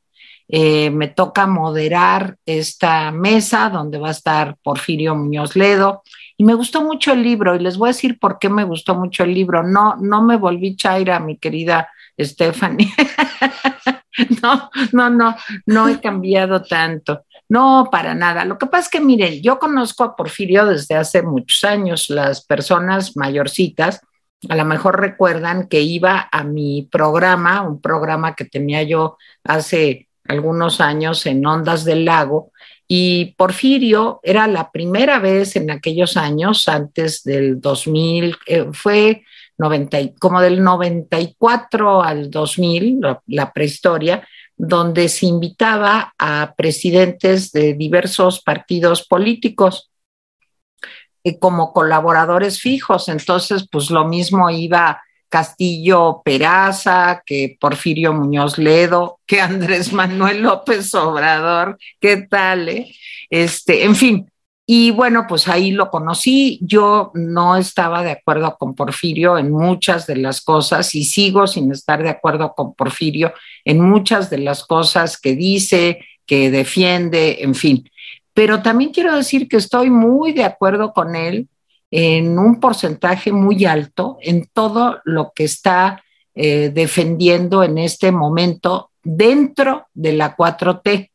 Eh, me toca moderar esta mesa donde va a estar Porfirio Muñoz Ledo y me gustó mucho el libro y les voy a decir por qué me gustó mucho el libro. No, no me volví chaira, mi querida Stephanie. no, no, no, no he cambiado tanto. No, para nada. Lo que pasa es que, miren, yo conozco a Porfirio desde hace muchos años. Las personas mayorcitas a lo mejor recuerdan que iba a mi programa, un programa que tenía yo hace algunos años en Ondas del Lago, y Porfirio era la primera vez en aquellos años, antes del 2000, eh, fue 90, como del 94 al 2000, la, prehistoria, donde se invitaba a presidentes de diversos partidos políticos. eh, como colaboradores fijos. Entonces, pues lo mismo iba Castillo Peraza, que Porfirio Muñoz Ledo, que Andrés Manuel López Obrador, ¿qué tal? Eh? Este, en fin, y bueno, pues ahí lo conocí. Yo no estaba de acuerdo con Porfirio en muchas de las cosas y sigo sin estar de acuerdo con Porfirio en muchas de las cosas que dice, que defiende, en fin. Pero también quiero decir que estoy muy de acuerdo con él en un porcentaje muy alto en todo lo que está eh, defendiendo en este momento dentro de la 4T.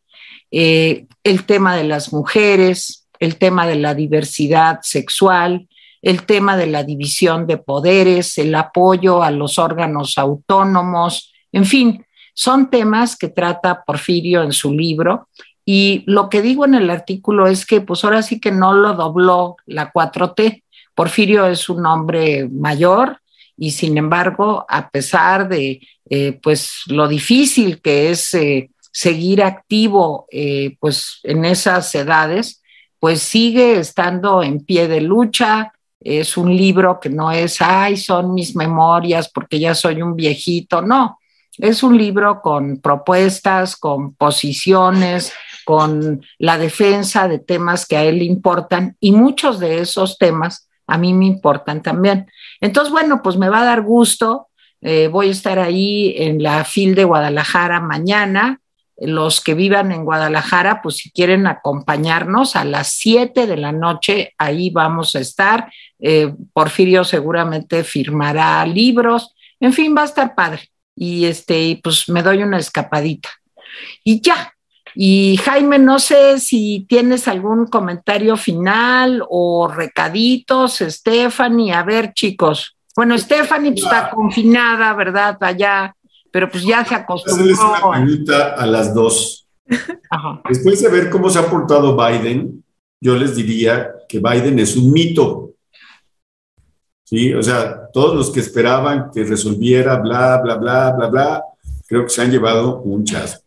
Eh, el tema de las mujeres, el tema de la diversidad sexual, el tema de la división de poderes, el apoyo a los órganos autónomos, en fin, son temas que trata Porfirio en su libro y lo que digo en el artículo es que pues ahora sí que no lo dobló la 4T. Porfirio es un hombre mayor y sin embargo, a pesar de eh, pues lo difícil que es eh, seguir activo eh, pues en esas edades, pues sigue estando en pie de lucha. Es un libro que no es, ay, son mis memorias porque ya soy un viejito, no. Es un libro con propuestas, con posiciones, con la defensa de temas que a él importan y muchos de esos temas a mí me importan también. Entonces, bueno, pues me va a dar gusto. Eh, voy a estar ahí en la FIL de Guadalajara mañana los que vivan en Guadalajara, pues si quieren acompañarnos a las 7 de la noche, ahí vamos a estar. Eh, Porfirio seguramente firmará libros, en fin, va a estar padre. Y este, pues me doy una escapadita. Y ya. Y Jaime, no sé si tienes algún comentario final o recaditos, Stephanie. A ver, chicos. Bueno, Stephanie pues, está confinada, ¿verdad? Allá pero pues ya se acostumbró. una pregunta a las dos. Después de ver cómo se ha portado Biden, yo les diría que Biden es un mito. Sí, o sea, todos los que esperaban que resolviera, bla, bla, bla, bla, bla, creo que se han llevado un chasco.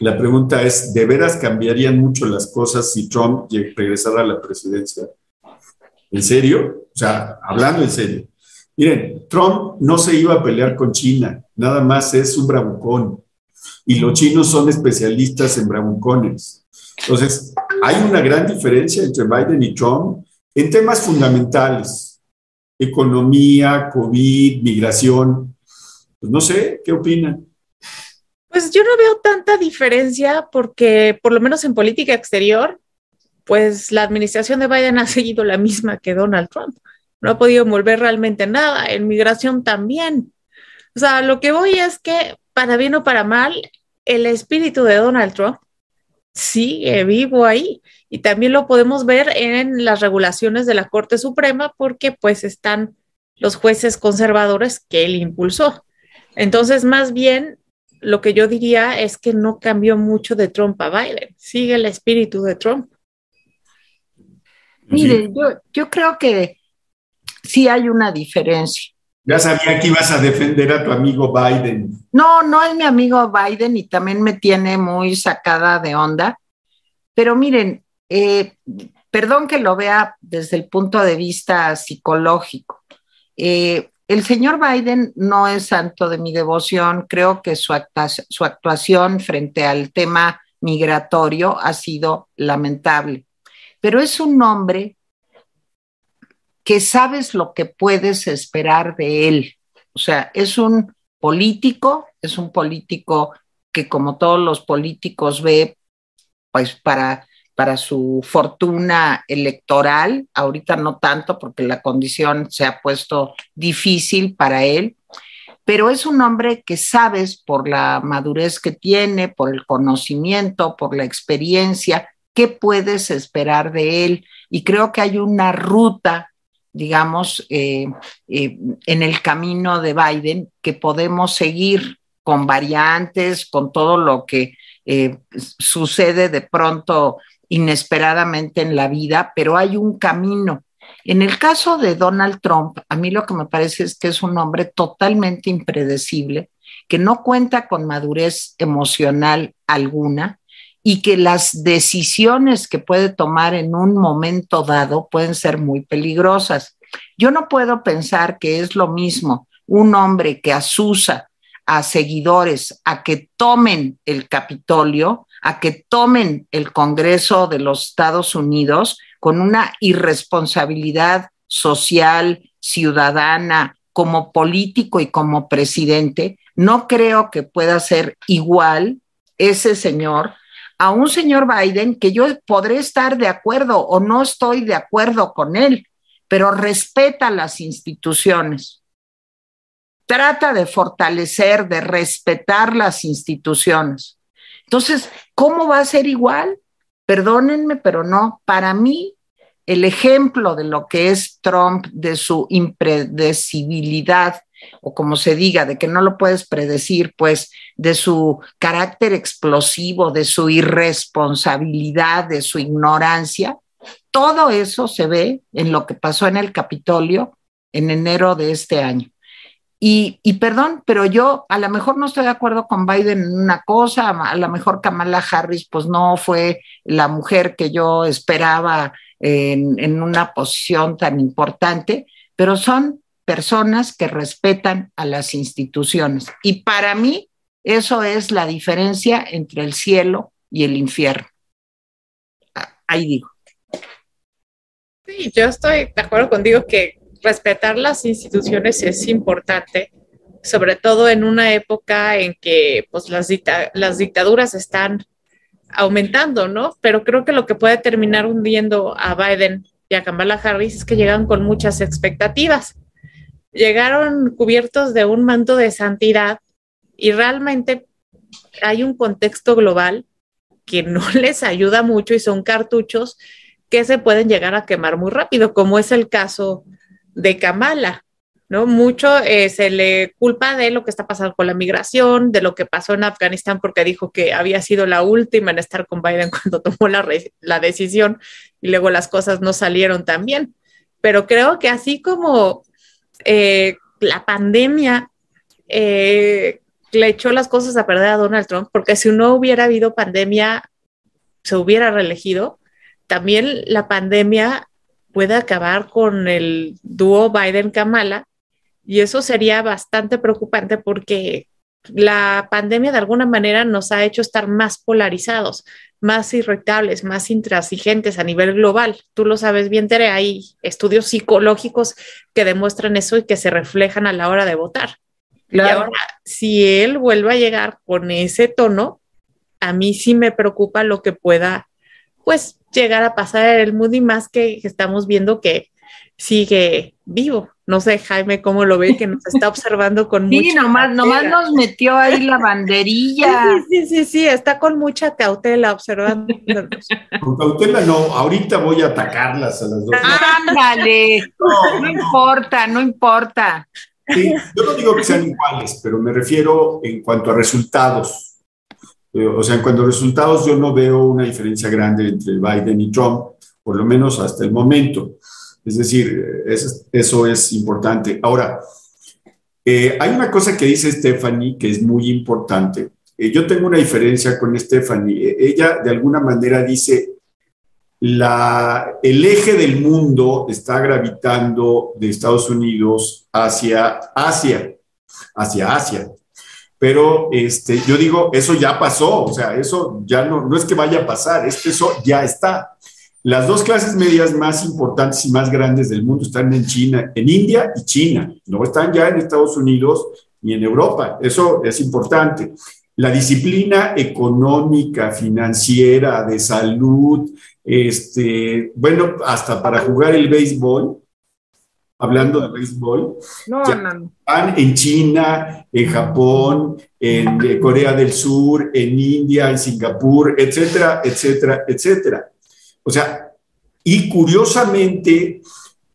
La pregunta es, ¿de veras cambiarían mucho las cosas si Trump regresara a la presidencia? ¿En serio? O sea, hablando en serio. Miren, Trump no se iba a pelear con China, nada más es un bravucón. Y los chinos son especialistas en bravucones. Entonces, hay una gran diferencia entre Biden y Trump en temas fundamentales. Economía, COVID, migración. Pues no sé, ¿qué opinan? Pues yo no veo tanta diferencia porque, por lo menos en política exterior, pues la administración de Biden ha seguido la misma que Donald Trump no ha podido mover realmente nada, en migración también. O sea, lo que voy es que, para bien o para mal, el espíritu de Donald Trump sigue vivo ahí y también lo podemos ver en las regulaciones de la Corte Suprema porque pues están los jueces conservadores que él impulsó. Entonces, más bien, lo que yo diría es que no cambió mucho de Trump a Biden, sigue el espíritu de Trump. Mire, yo, yo creo que sí hay una diferencia. Ya sabía que ibas a defender a tu amigo Biden. No, no es mi amigo Biden y también me tiene muy sacada de onda. Pero miren, eh, perdón que lo vea desde el punto de vista psicológico. Eh, el señor Biden no es santo de mi devoción. Creo que su, su actuación frente al tema migratorio ha sido lamentable. Pero es un hombre que sabes lo que puedes esperar de él. O sea, es un político, es un político que como todos los políticos ve, pues para, para su fortuna electoral, ahorita no tanto porque la condición se ha puesto difícil para él, pero es un hombre que sabes por la madurez que tiene, por el conocimiento, por la experiencia, qué puedes esperar de él. Y creo que hay una ruta digamos, eh, eh, en el camino de Biden, que podemos seguir con variantes, con todo lo que eh, sucede de pronto inesperadamente en la vida, pero hay un camino. En el caso de Donald Trump, a mí lo que me parece es que es un hombre totalmente impredecible, que no cuenta con madurez emocional alguna y que las decisiones que puede tomar en un momento dado pueden ser muy peligrosas. Yo no puedo pensar que es lo mismo un hombre que asusa a seguidores a que tomen el Capitolio, a que tomen el Congreso de los Estados Unidos con una irresponsabilidad social, ciudadana, como político y como presidente, no creo que pueda ser igual ese señor a un señor Biden que yo podré estar de acuerdo o no estoy de acuerdo con él, pero respeta las instituciones. Trata de fortalecer, de respetar las instituciones. Entonces, ¿cómo va a ser igual? Perdónenme, pero no. Para mí, el ejemplo de lo que es Trump, de su impredecibilidad, o como se diga, de que no lo puedes predecir, pues de su carácter explosivo, de su irresponsabilidad, de su ignorancia, todo eso se ve en lo que pasó en el Capitolio en enero de este año. Y, perdón, pero yo a lo mejor no estoy de acuerdo con Biden en una cosa, a lo mejor Kamala Harris pues no fue la mujer que yo esperaba en, en una posición tan importante, pero son personas que respetan a las instituciones. Y para mí, eso es la diferencia entre el cielo y el infierno. Ah, ahí digo. Sí, yo estoy de acuerdo contigo que respetar las instituciones es importante, sobre todo en una época en que pues, las, las dictaduras están aumentando, ¿no? Pero creo que lo que puede terminar hundiendo a Biden y a Kamala Harris es que llegan con muchas expectativas llegaron cubiertos de un manto de santidad y realmente hay un contexto global que no les ayuda mucho y son cartuchos que se pueden llegar a quemar muy rápido, como es el caso de Kamala, ¿no? Mucho eh, se le culpa de lo que está pasando con la migración, de lo que pasó en Afganistán, porque dijo que había sido la última en estar con Biden cuando tomó la, la decisión y luego las cosas no salieron tan bien. Pero creo que así como eh, la pandemia eh, le echó las cosas a perder a Donald Trump, porque si no hubiera habido pandemia, se hubiera reelegido. También la pandemia puede acabar con el dúo Biden-Kamala y eso sería bastante preocupante porque la pandemia de alguna manera nos ha hecho estar más polarizados, más irritables, más intransigentes a nivel global. Tú lo sabes bien, Tere, hay estudios psicológicos que demuestran eso y que se reflejan a la hora de votar. Y ahora, si él vuelve a llegar con ese tono, a mí sí me preocupa lo que pueda, pues, llegar a pasar el mundo y más que estamos viendo que sigue vivo. No sé, Jaime, cómo lo ve, que nos está observando con sí, mucha nomás, nomás nos metió ahí la banderilla. Sí, sí, sí, sí, está con mucha cautela observando. Con cautela no, ahorita voy a atacarlas a las dos. Ándale, no, no, importa, no importa. Sí, yo no digo que sean iguales, pero me refiero en cuanto a resultados. Eh, o sea, en cuanto a resultados, yo no veo una diferencia grande entre Biden y Trump, por lo menos hasta el momento. Es decir, eso, es importante. Ahora, eh, hay una cosa que dice Stephanie que es muy importante. Eh, yo tengo una diferencia con Stephanie. Ella de alguna manera dice, la, el eje del mundo está gravitando de Estados Unidos hacia Asia, hacia Asia. Pero este, yo digo, eso ya pasó, o sea, eso ya no, no es que vaya a pasar, eso ya está. Las dos clases medias más importantes y más grandes del mundo están en China, en India y China. No están ya en Estados Unidos ni en Europa. Eso es importante. La disciplina económica, financiera, de salud, este, bueno, hasta para jugar el béisbol, hablando de béisbol, no, están en China, en Japón, en eh, Corea del Sur, en India, en Singapur, etcétera, etcétera, etcétera. O sea, y curiosamente,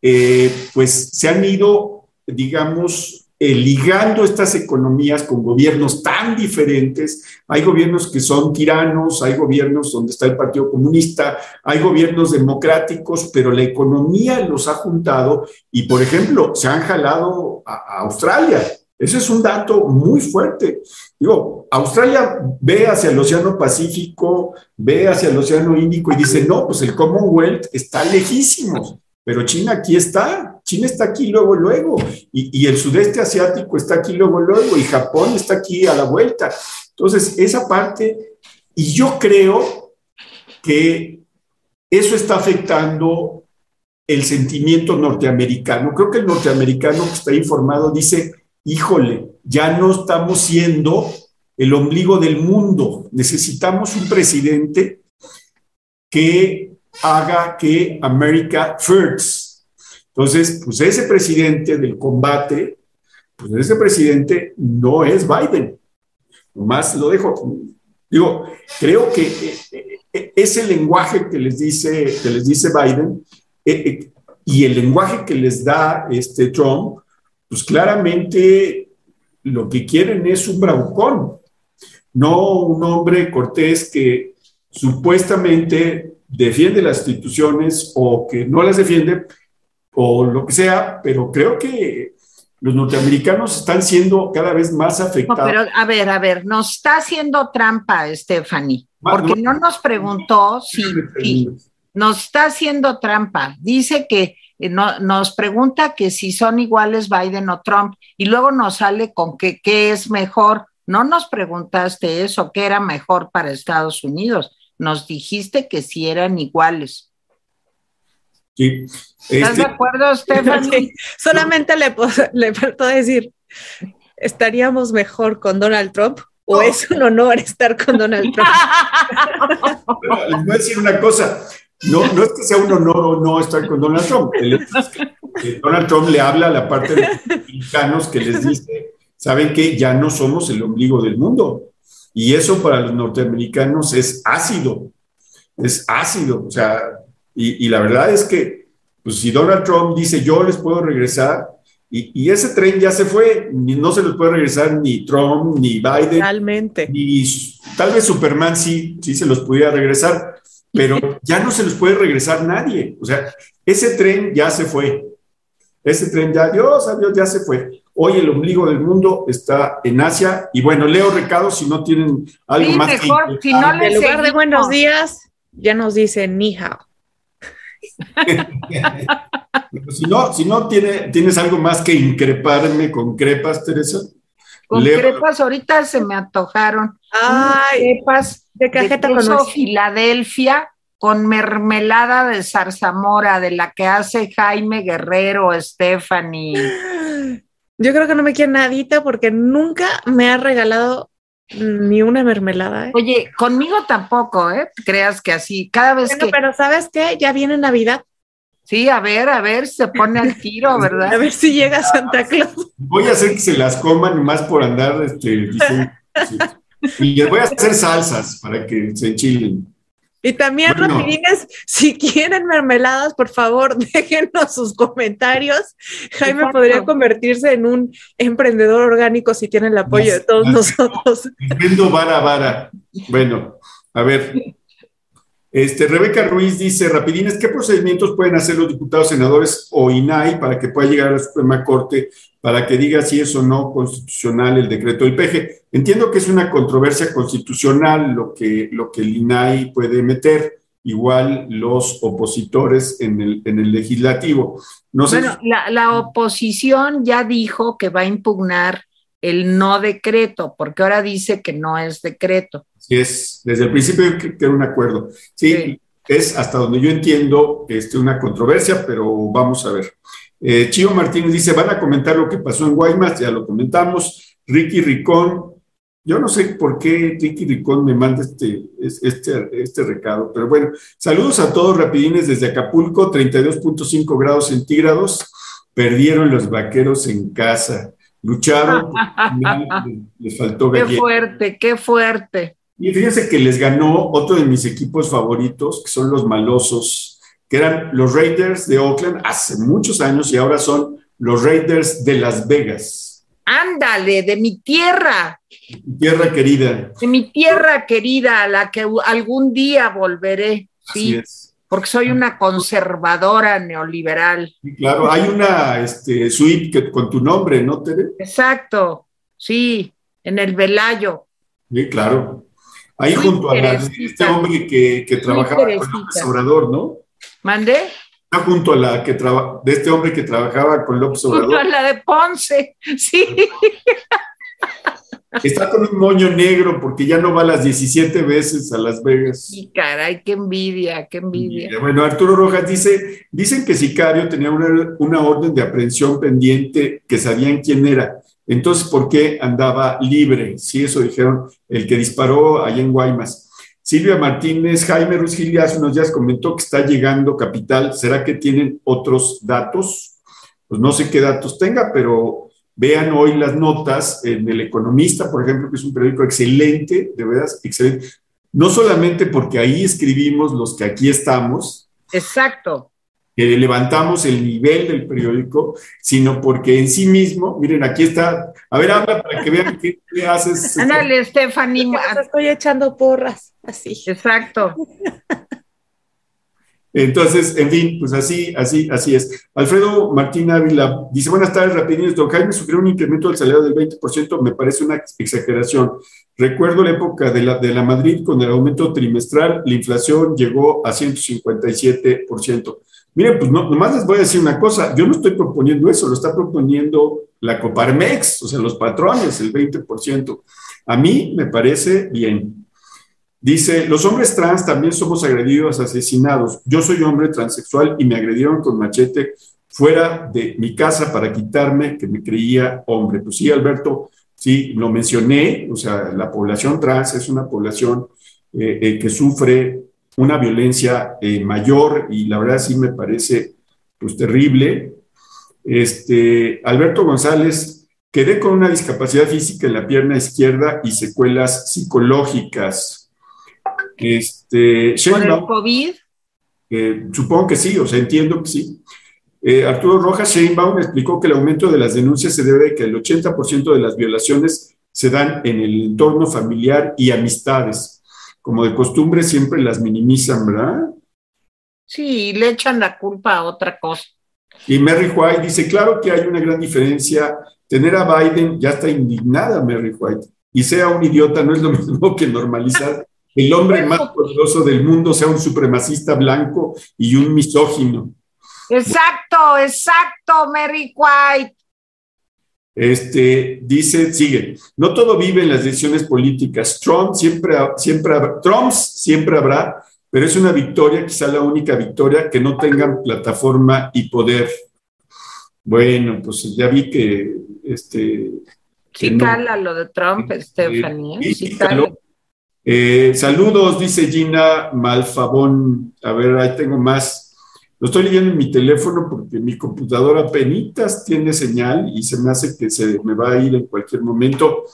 eh, pues se han ido, digamos, eh, ligando estas economías con gobiernos tan diferentes. Hay gobiernos que son tiranos, hay gobiernos donde está el Partido Comunista, hay gobiernos democráticos, pero la economía los ha juntado y, por ejemplo, se han jalado a, Australia. Ese es un dato muy fuerte. Digo, Australia ve hacia el Océano Pacífico, ve hacia el Océano Índico y dice, no, pues el Commonwealth está lejísimo, pero China aquí está, China está aquí luego, luego, y, el sudeste asiático está aquí luego, luego, y Japón está aquí a la vuelta. Entonces, esa parte, y yo creo que eso está afectando el sentimiento norteamericano. Creo que el norteamericano que está informado dice, híjole, ya no estamos siendo el ombligo del mundo. Necesitamos un presidente que haga que America first. Entonces, pues ese presidente del combate, pues ese presidente no es Biden. Nomás lo dejo. Digo, creo que eh, eh, ese lenguaje que les dice, que les dice Biden eh, y el lenguaje que les da este Trump, pues claramente lo que quieren es un bravucón, no un hombre cortés que supuestamente defiende las instituciones o que no las defiende o lo que sea, pero creo que los norteamericanos están siendo cada vez más afectados. No, pero a ver, a ver, nos está haciendo trampa, Stephanie, porque no, nos preguntó si, si, nos está haciendo trampa. Dice que eh, no, nos pregunta que si son iguales Biden o Trump y luego nos sale con que qué es mejor. No nos preguntaste eso, qué era mejor para Estados Unidos. Nos dijiste que si eran iguales. Sí. ¿Estás Este, de acuerdo, Stephanie? Solamente le, le faltó decir, ¿estaríamos mejor con Donald Trump? ¿O es un honor estar con Donald Trump? les voy a decir una cosa. No, no es que sea un honor o no estar con Donald Trump. Donald Trump le habla a la parte de los republicanos que les dice, saben que ya no somos el ombligo del mundo. Y eso para los norteamericanos es ácido. Es ácido. O sea, y, y la verdad es que, pues si Donald Trump dice, yo les puedo regresar, y, y ese tren ya se fue, ni, no se les puede regresar ni Trump, ni Biden, Realmente. y tal vez Superman sí, sí se los pudiera regresar, pero ya no se los puede regresar nadie. O sea, ese tren ya se fue. Ese tren ya, Dios, adiós, ya se fue. Hoy el ombligo del mundo está en Asia. Y bueno, leo recados si no tienen algo Sí, más mejor, que si no En lugar de buenos días, ya nos dice ni hao. Si no, si no tiene, tienes algo más que increparme con crepas, Teresa. Con leo- crepas ahorita se me antojaron. Ay, crepas de de cajeta con queso nuez. Filadelfia con mermelada de zarzamora de la que hace Jaime Guerrero, Stephanie. Yo creo que no me quiere nadita porque nunca me ha regalado ni una mermelada. ¿eh? Oye, conmigo tampoco, ¿eh? Creas que así, cada vez Bueno, que... pero ¿sabes qué? Ya viene Navidad. Sí, a ver, a ver, se pone al tiro, A ¿verdad? ver si llega Santa Claus. Voy a hacer que se las coman más por andar este, sí. Y les voy a hacer salsas para que se enchilen. Y también, Bueno. rapidines, si quieren mermeladas, por favor, déjenos sus comentarios. Jaime Exacto. podría convertirse en un emprendedor orgánico si tiene el apoyo de todos Las- nosotros. Vendo vara a vara. Bueno, a ver. Este, Rebeca Ruiz dice, rapidines, ¿qué procedimientos pueden hacer los diputados, senadores o INAI para que pueda llegar a la Suprema Corte para que diga si es o no constitucional el decreto del PG? Entiendo que es una controversia constitucional lo que, lo que el INAI puede meter, igual los opositores en el, en el legislativo. No sé, Bueno, la, la oposición ya dijo que va a impugnar el no decreto, porque ahora dice que no es decreto. si es, desde el principio que, que era un acuerdo. Sí, Sí. es hasta donde yo entiendo este, una controversia, pero vamos a ver. Eh, Chío Martínez dice, van a comentar lo que pasó en Guaymas, ya lo comentamos. Ricky Ricón, yo no sé por qué Ricky Ricón me manda este, es- este, este recado, pero bueno, saludos a todos rapidines desde Acapulco, 32.5 grados centígrados, perdieron los vaqueros en casa, lucharon, les faltó Qué galleta. fuerte, qué fuerte. Y fíjense que les ganó otro de mis equipos favoritos, que son los malosos, que eran los Raiders de Oakland hace muchos años y ahora son los Raiders de Las Vegas. Ándale, de mi tierra, Tierra querida. de mi tierra querida, a la que algún día volveré. Así Sí, es. porque soy una conservadora neoliberal. Claro, hay una este, suite que, con tu nombre, ¿no, Tere? Exacto, sí, en el Velayo. Sí, claro. Ahí junto a este hombre que, que trabajaba con López Obrador, ¿no? ¿Mandé? Está junto a la que traba, de este hombre que trabajaba con López Obrador. Junto a la de Ponce, sí. Está con un moño negro porque ya no va las 17 veces a Las Vegas. Y caray, qué envidia, qué envidia. Bueno, Arturo Rojas dice, dicen que Sicario tenía una, una orden de aprehensión pendiente que sabían quién era. Entonces, ¿por qué andaba libre? Sí, eso dijeron el que disparó allá en Guaymas. Silvia Martínez, Jaime Ruiz Gil hace unos días comentó que está llegando capital. ¿Será que tienen otros datos? Pues no sé qué datos tenga, pero vean hoy las notas en El Economista, por ejemplo, que es un periódico excelente, de verdad, excelente. No solamente porque ahí escribimos los que aquí estamos. Exacto que levantamos el nivel del periódico, sino porque en sí mismo, miren, aquí está, a ver, habla para que vean qué, haces. Ándale, Stephanie. Estoy echando porras, así. Exacto. Entonces, en fin, pues así, así, así es. Alfredo Martín Ávila dice, buenas tardes, rapidines, don Jaime sufrió un incremento del salario del 20%, me parece una exageración. Recuerdo la época de la, de la Madrid con el aumento trimestral, la inflación llegó a 157%. Miren, pues no, nomás les voy a decir una cosa, yo no estoy proponiendo eso, lo está proponiendo la Coparmex, o sea, los patrones, el 20%. A mí me parece bien. Dice, los hombres trans también somos agredidos, asesinados. Yo soy hombre transexual y me agredieron con machete fuera de mi casa para quitarme que me creía hombre. Pues sí, Alberto, sí, lo mencioné, o sea, la población trans es una población eh, eh, que sufre una violencia eh, mayor y la verdad sí me parece pues terrible. Este, Alberto González, quedé con una discapacidad física en la pierna izquierda y secuelas psicológicas. Este, ¿Por el COVID? Eh, supongo que sí, o sea, entiendo que sí. Eh, Arturo Rojas Sheinbaum explicó que el aumento de las denuncias se debe a que el 80% de las violaciones se dan en el entorno familiar y amistades como de costumbre, siempre las minimizan, ¿verdad? Sí, le echan la culpa a otra cosa. Y Mary White dice, claro que hay una gran diferencia. Tener a Biden ya está indignada, Mary White. Y sea un idiota no es lo mismo que normalizar el hombre más poderoso del mundo sea un supremacista blanco y un misógino. Exacto, exacto, Mary White. Este, dice, sigue, no todo vive en las decisiones políticas. Trump siempre, siempre, Trumps siempre habrá, pero es una victoria, quizá la única victoria, que no tengan plataforma y poder. Bueno, pues ya vi que este. Sí, cala lo de Trump. Sí, eh, saludos, dice Gina Malfabón. A ver, ahí tengo más. Lo estoy leyendo en mi teléfono porque mi computadora penitas tiene señal y se me hace que se me va a ir en cualquier momento.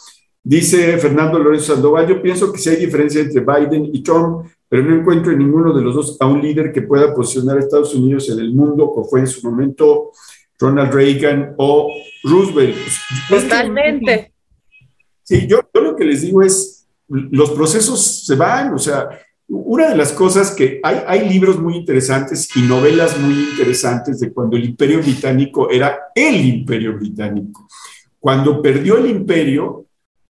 Dice Fernando Lorenzo Sandoval, yo pienso que sí hay diferencia entre Biden y Trump, pero no encuentro en ninguno de los dos a un líder que pueda posicionar a Estados Unidos en el mundo, como fue en su momento Ronald Reagan o Roosevelt. Totalmente. Sí, yo, yo lo que les digo es, los procesos se van, o sea, una de las cosas que hay, hay libros muy interesantes y novelas muy interesantes de cuando el imperio británico era el imperio británico. Cuando perdió el imperio,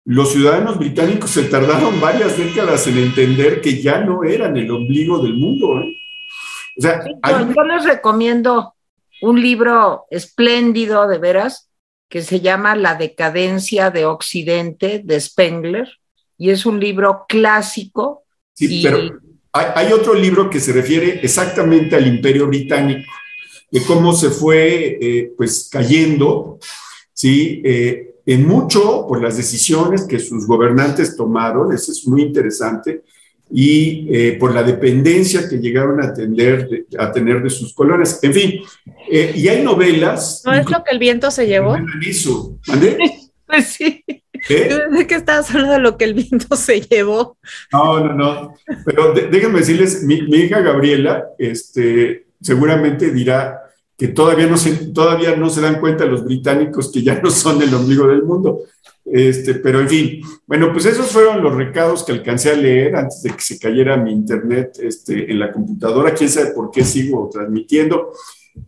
los ciudadanos británicos se tardaron varias décadas en entender que ya no eran el ombligo del mundo. ¿eh? O sea, yo, les recomiendo un libro espléndido, de veras, que se llama La decadencia de Occidente, de Spengler, y es un libro clásico Sí, pero hay, otro libro que se refiere exactamente al imperio británico, de cómo se fue eh, pues cayendo, ¿sí? Eh, en mucho por las decisiones que sus gobernantes tomaron, eso es muy interesante, y eh, por la dependencia que llegaron a, tener, a tener de sus colonias. En fin, y hay novelas. ¿No es lo que el viento se llevó? Pues sí. ¿Qué? que estabas hablando de lo que el viento se llevó. No, no, no. Pero déjenme decirles, mi, hija Gabriela este, seguramente dirá que todavía no, se, todavía no se dan cuenta los británicos que ya no son el ombligo del mundo. Este, pero en fin, bueno, pues esos fueron los recados que alcancé a leer antes de que se cayera mi internet este, en la computadora. Quién sabe por qué sigo transmitiendo.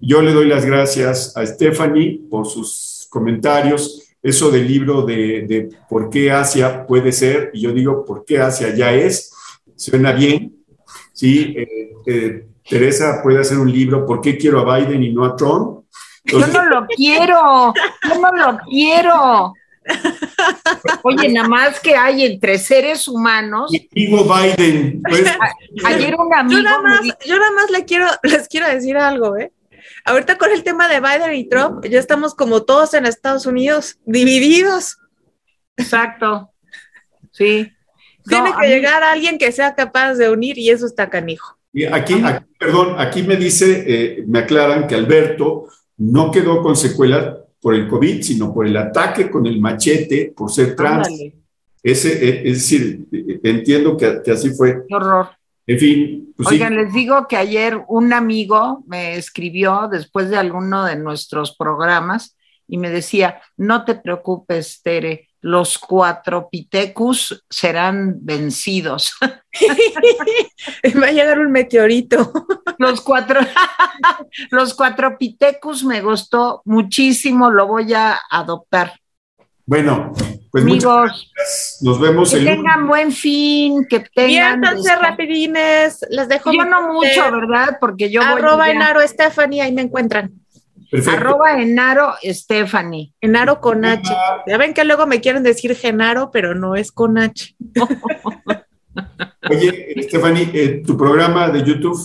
Yo le doy las gracias a Stephanie por sus comentarios. Eso del libro de, de por qué Asia puede ser, y yo digo por qué Asia ya es, suena bien. Sí, eh, eh, Teresa puede hacer un libro, ¿por qué quiero a Biden y no a Trump? yo no lo quiero, yo no lo quiero. Oye, nada más que hay entre seres humanos. Digo Biden. Pues, ayer un amigo. Yo nada, más, yo nada más le quiero, les quiero decir algo, ¿eh? Ahorita con el tema de Biden y Trump, ya estamos como todos en Estados Unidos, divididos. Exacto. Sí. Tiene que llegar alguien que sea capaz de unir y eso está canijo. Y aquí, perdón, aquí me dice, eh, me aclaran que Alberto no quedó con secuelas por el COVID, sino por el ataque con el machete, por ser trans. Ese, eh, es, decir, entiendo que, así fue. Qué horror. En fin. Pues Oigan, les digo que ayer un amigo me escribió después de alguno de nuestros programas y me decía, no te preocupes, Tere, los cuatro pitecus serán vencidos. Va a llegar un meteorito. Los cuatro, los cuatro pitecus me gustó muchísimo, lo voy a adoptar. Bueno, pues amigos, nos vemos. Que tengan buen fin, que tengan. Viéntanse rapidines, les dejo. Yo no mucho, ¿verdad? Porque yo Arroba Enaro Stephanie, ahí me encuentran. Arroba Enaro Stephanie. Enaro con H. Ya ven que luego me quieren decir Genaro, pero no es con H. Oye, Stephanie, eh, tu programa de YouTube.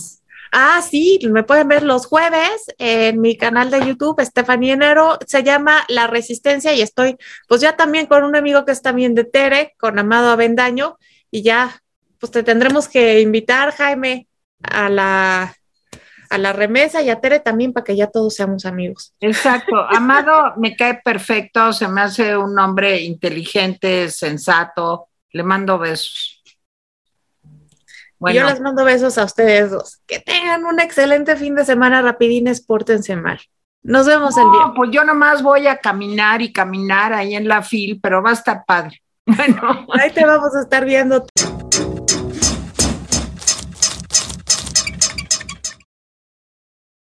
Ah, sí, me pueden ver los jueves en mi canal de YouTube, Stephanie Enero, se llama La Resistencia y estoy pues ya también con un amigo que es también de Tere, con Amado Avendaño, y ya, pues te tendremos que invitar, Jaime, a la a la remesa y a Tere también para que ya todos seamos amigos. Exacto. Amado me cae perfecto, se me hace un hombre inteligente, sensato. Le mando besos. Bueno. Yo les mando besos a ustedes dos. Que tengan un excelente fin de semana, rapidines, pórtense mal. Nos vemos el día. Pues yo nomás voy a caminar y caminar ahí en la fil, pero va a estar padre. Bueno, ahí te vamos a estar viendo,